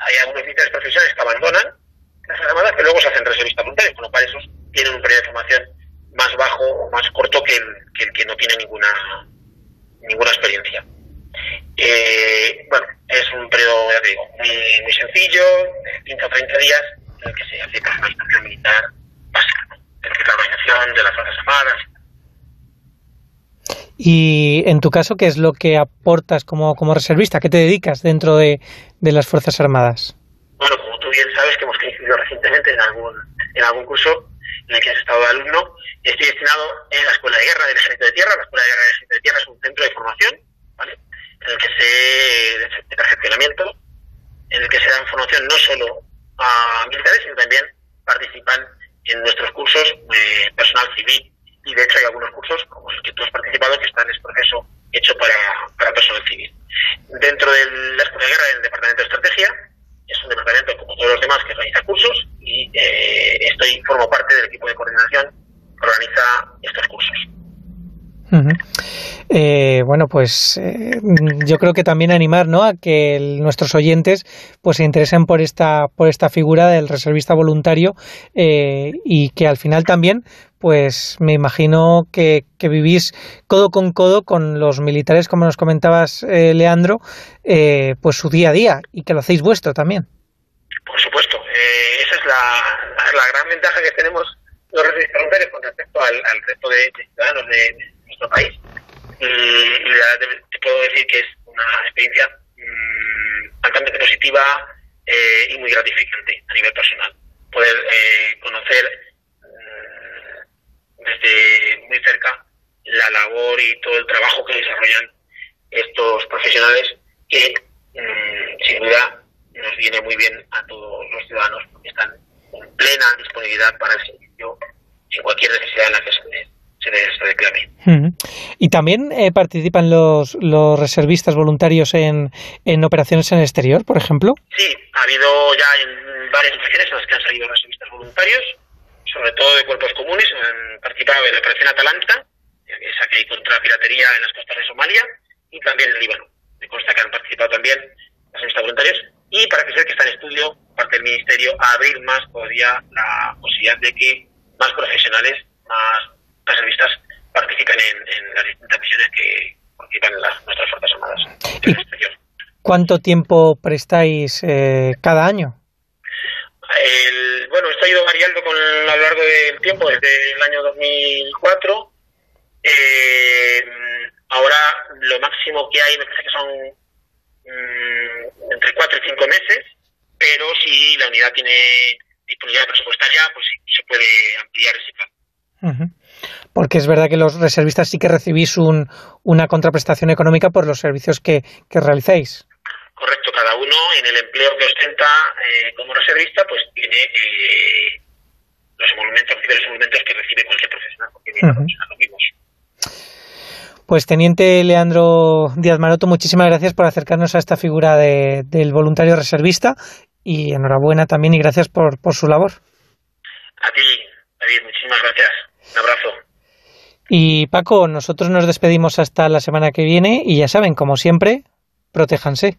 hay algunos militares profesionales que abandonan las armadas que luego se hacen reservistas voluntarios, con lo cual esos tienen un periodo de formación más bajo o más corto que el, que no tiene ninguna, ninguna experiencia. Eh, bueno, es un periodo, digo, muy, sencillo, de 15 o 30 días, en el que se hace una instrucción militar básica, de la organización de las Fuerzas Armadas, y en tu caso, ¿qué es lo que aportas como, como reservista? ¿Qué te dedicas dentro de, de las Fuerzas Armadas? Bueno, como tú bien sabes que hemos coincidido recientemente en algún, en algún curso en el que has estado de alumno. Estoy destinado en la Escuela de Guerra del Ejército de Tierra. La Escuela de Guerra del Ejército de Tierra es un centro de formación, ¿vale? En el que se de perfeccionamiento, en el que se da formación no solo a militares, sino también participan en nuestros cursos eh, personal civil. Y de hecho hay algunos cursos, como el que tú has participado, que están en ese proceso hecho para, para personal civil. Dentro de la Escuela de Guerra, del Departamento de Estrategia, es un departamento como todos los demás que organiza cursos y eh, estoy formo parte del equipo de coordinación que organiza estos cursos. Eh, bueno, pues eh, yo creo que también animar ¿no? a que nuestros oyentes pues se interesen por esta, por esta figura del reservista voluntario y que al final también pues me imagino que, que, vivís codo con codo con los militares, como nos comentabas, Leandro, pues su día a día y que lo hacéis vuestro también. Por supuesto, esa es la, la gran ventaja que tenemos los residentes voluntarios con respecto al, resto de, ciudadanos de, país. Y, te puedo decir que es una experiencia mm, altamente positiva eh, y muy gratificante a nivel personal. Poder eh, conocer mm, desde muy cerca la labor y todo el trabajo que desarrollan estos profesionales que mm, sin duda nos viene muy bien a todos los ciudadanos porque están plena disponibilidad para el servicio en cualquier necesidad en la que se reclame. ¿Y también eh, participan los, los reservistas voluntarios en, en operaciones en el exterior, por ejemplo? Sí, ha habido ya en varias ocasiones en las que han salido reservistas voluntarios, sobre todo de cuerpos comunes, han participado en la operación Atalanta, esa que hay contra la piratería en las costas de Somalia, y también en Líbano. Me consta que han participado también reservistas voluntarios, y para que sea que está en estudio parte del Ministerio a abrir más todavía la posibilidad de que más profesionales, más reservistas participen en, las distintas misiones que participan en las, nuestras Fuerzas Armadas. ¿Cuánto tiempo prestáis eh, cada año? bueno, esto ha ido variando con, a lo largo del tiempo, desde el año 2004. Eh, ahora lo máximo que hay me parece que son mm, entre 4 y 5 meses pero si la unidad tiene disponibilidad presupuestaria, pues se puede ampliar ese plan. Porque es verdad que los reservistas sí que recibís un, una contraprestación económica por los servicios que, que realicéis. Correcto, cada uno en el empleo que ostenta eh, como reservista, pues tiene eh, los emolumentos, los emolumentos que recibe cualquier profesional, porque uh. Pues teniente Leandro Díaz Maroto, muchísimas gracias por acercarnos a esta figura de, del voluntario reservista y enhorabuena también y gracias por, por su labor. A ti, David, muchísimas gracias. Un abrazo. Y Paco, nosotros nos despedimos hasta la semana que viene y ya saben, como siempre, protéjanse.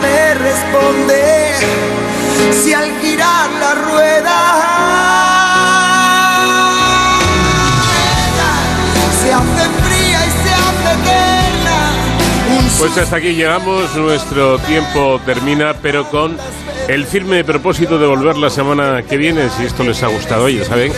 me responde. Si al girar la rueda se hace fría y se hace eterna, Pues hasta aquí llegamos, nuestro tiempo termina, pero con el firme propósito de volver la semana que viene, si esto les ha gustado, ya saben,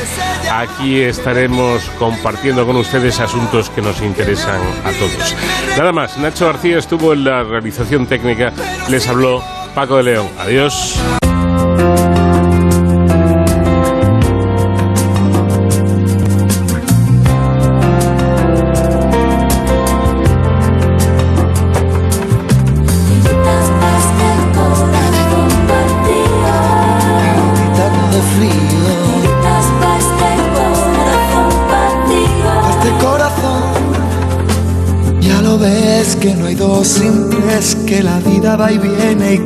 aquí estaremos compartiendo con ustedes asuntos que nos interesan a todos. Nada más, Nacho García estuvo en la realización técnica, les habló Paco de León. Adiós.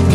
mi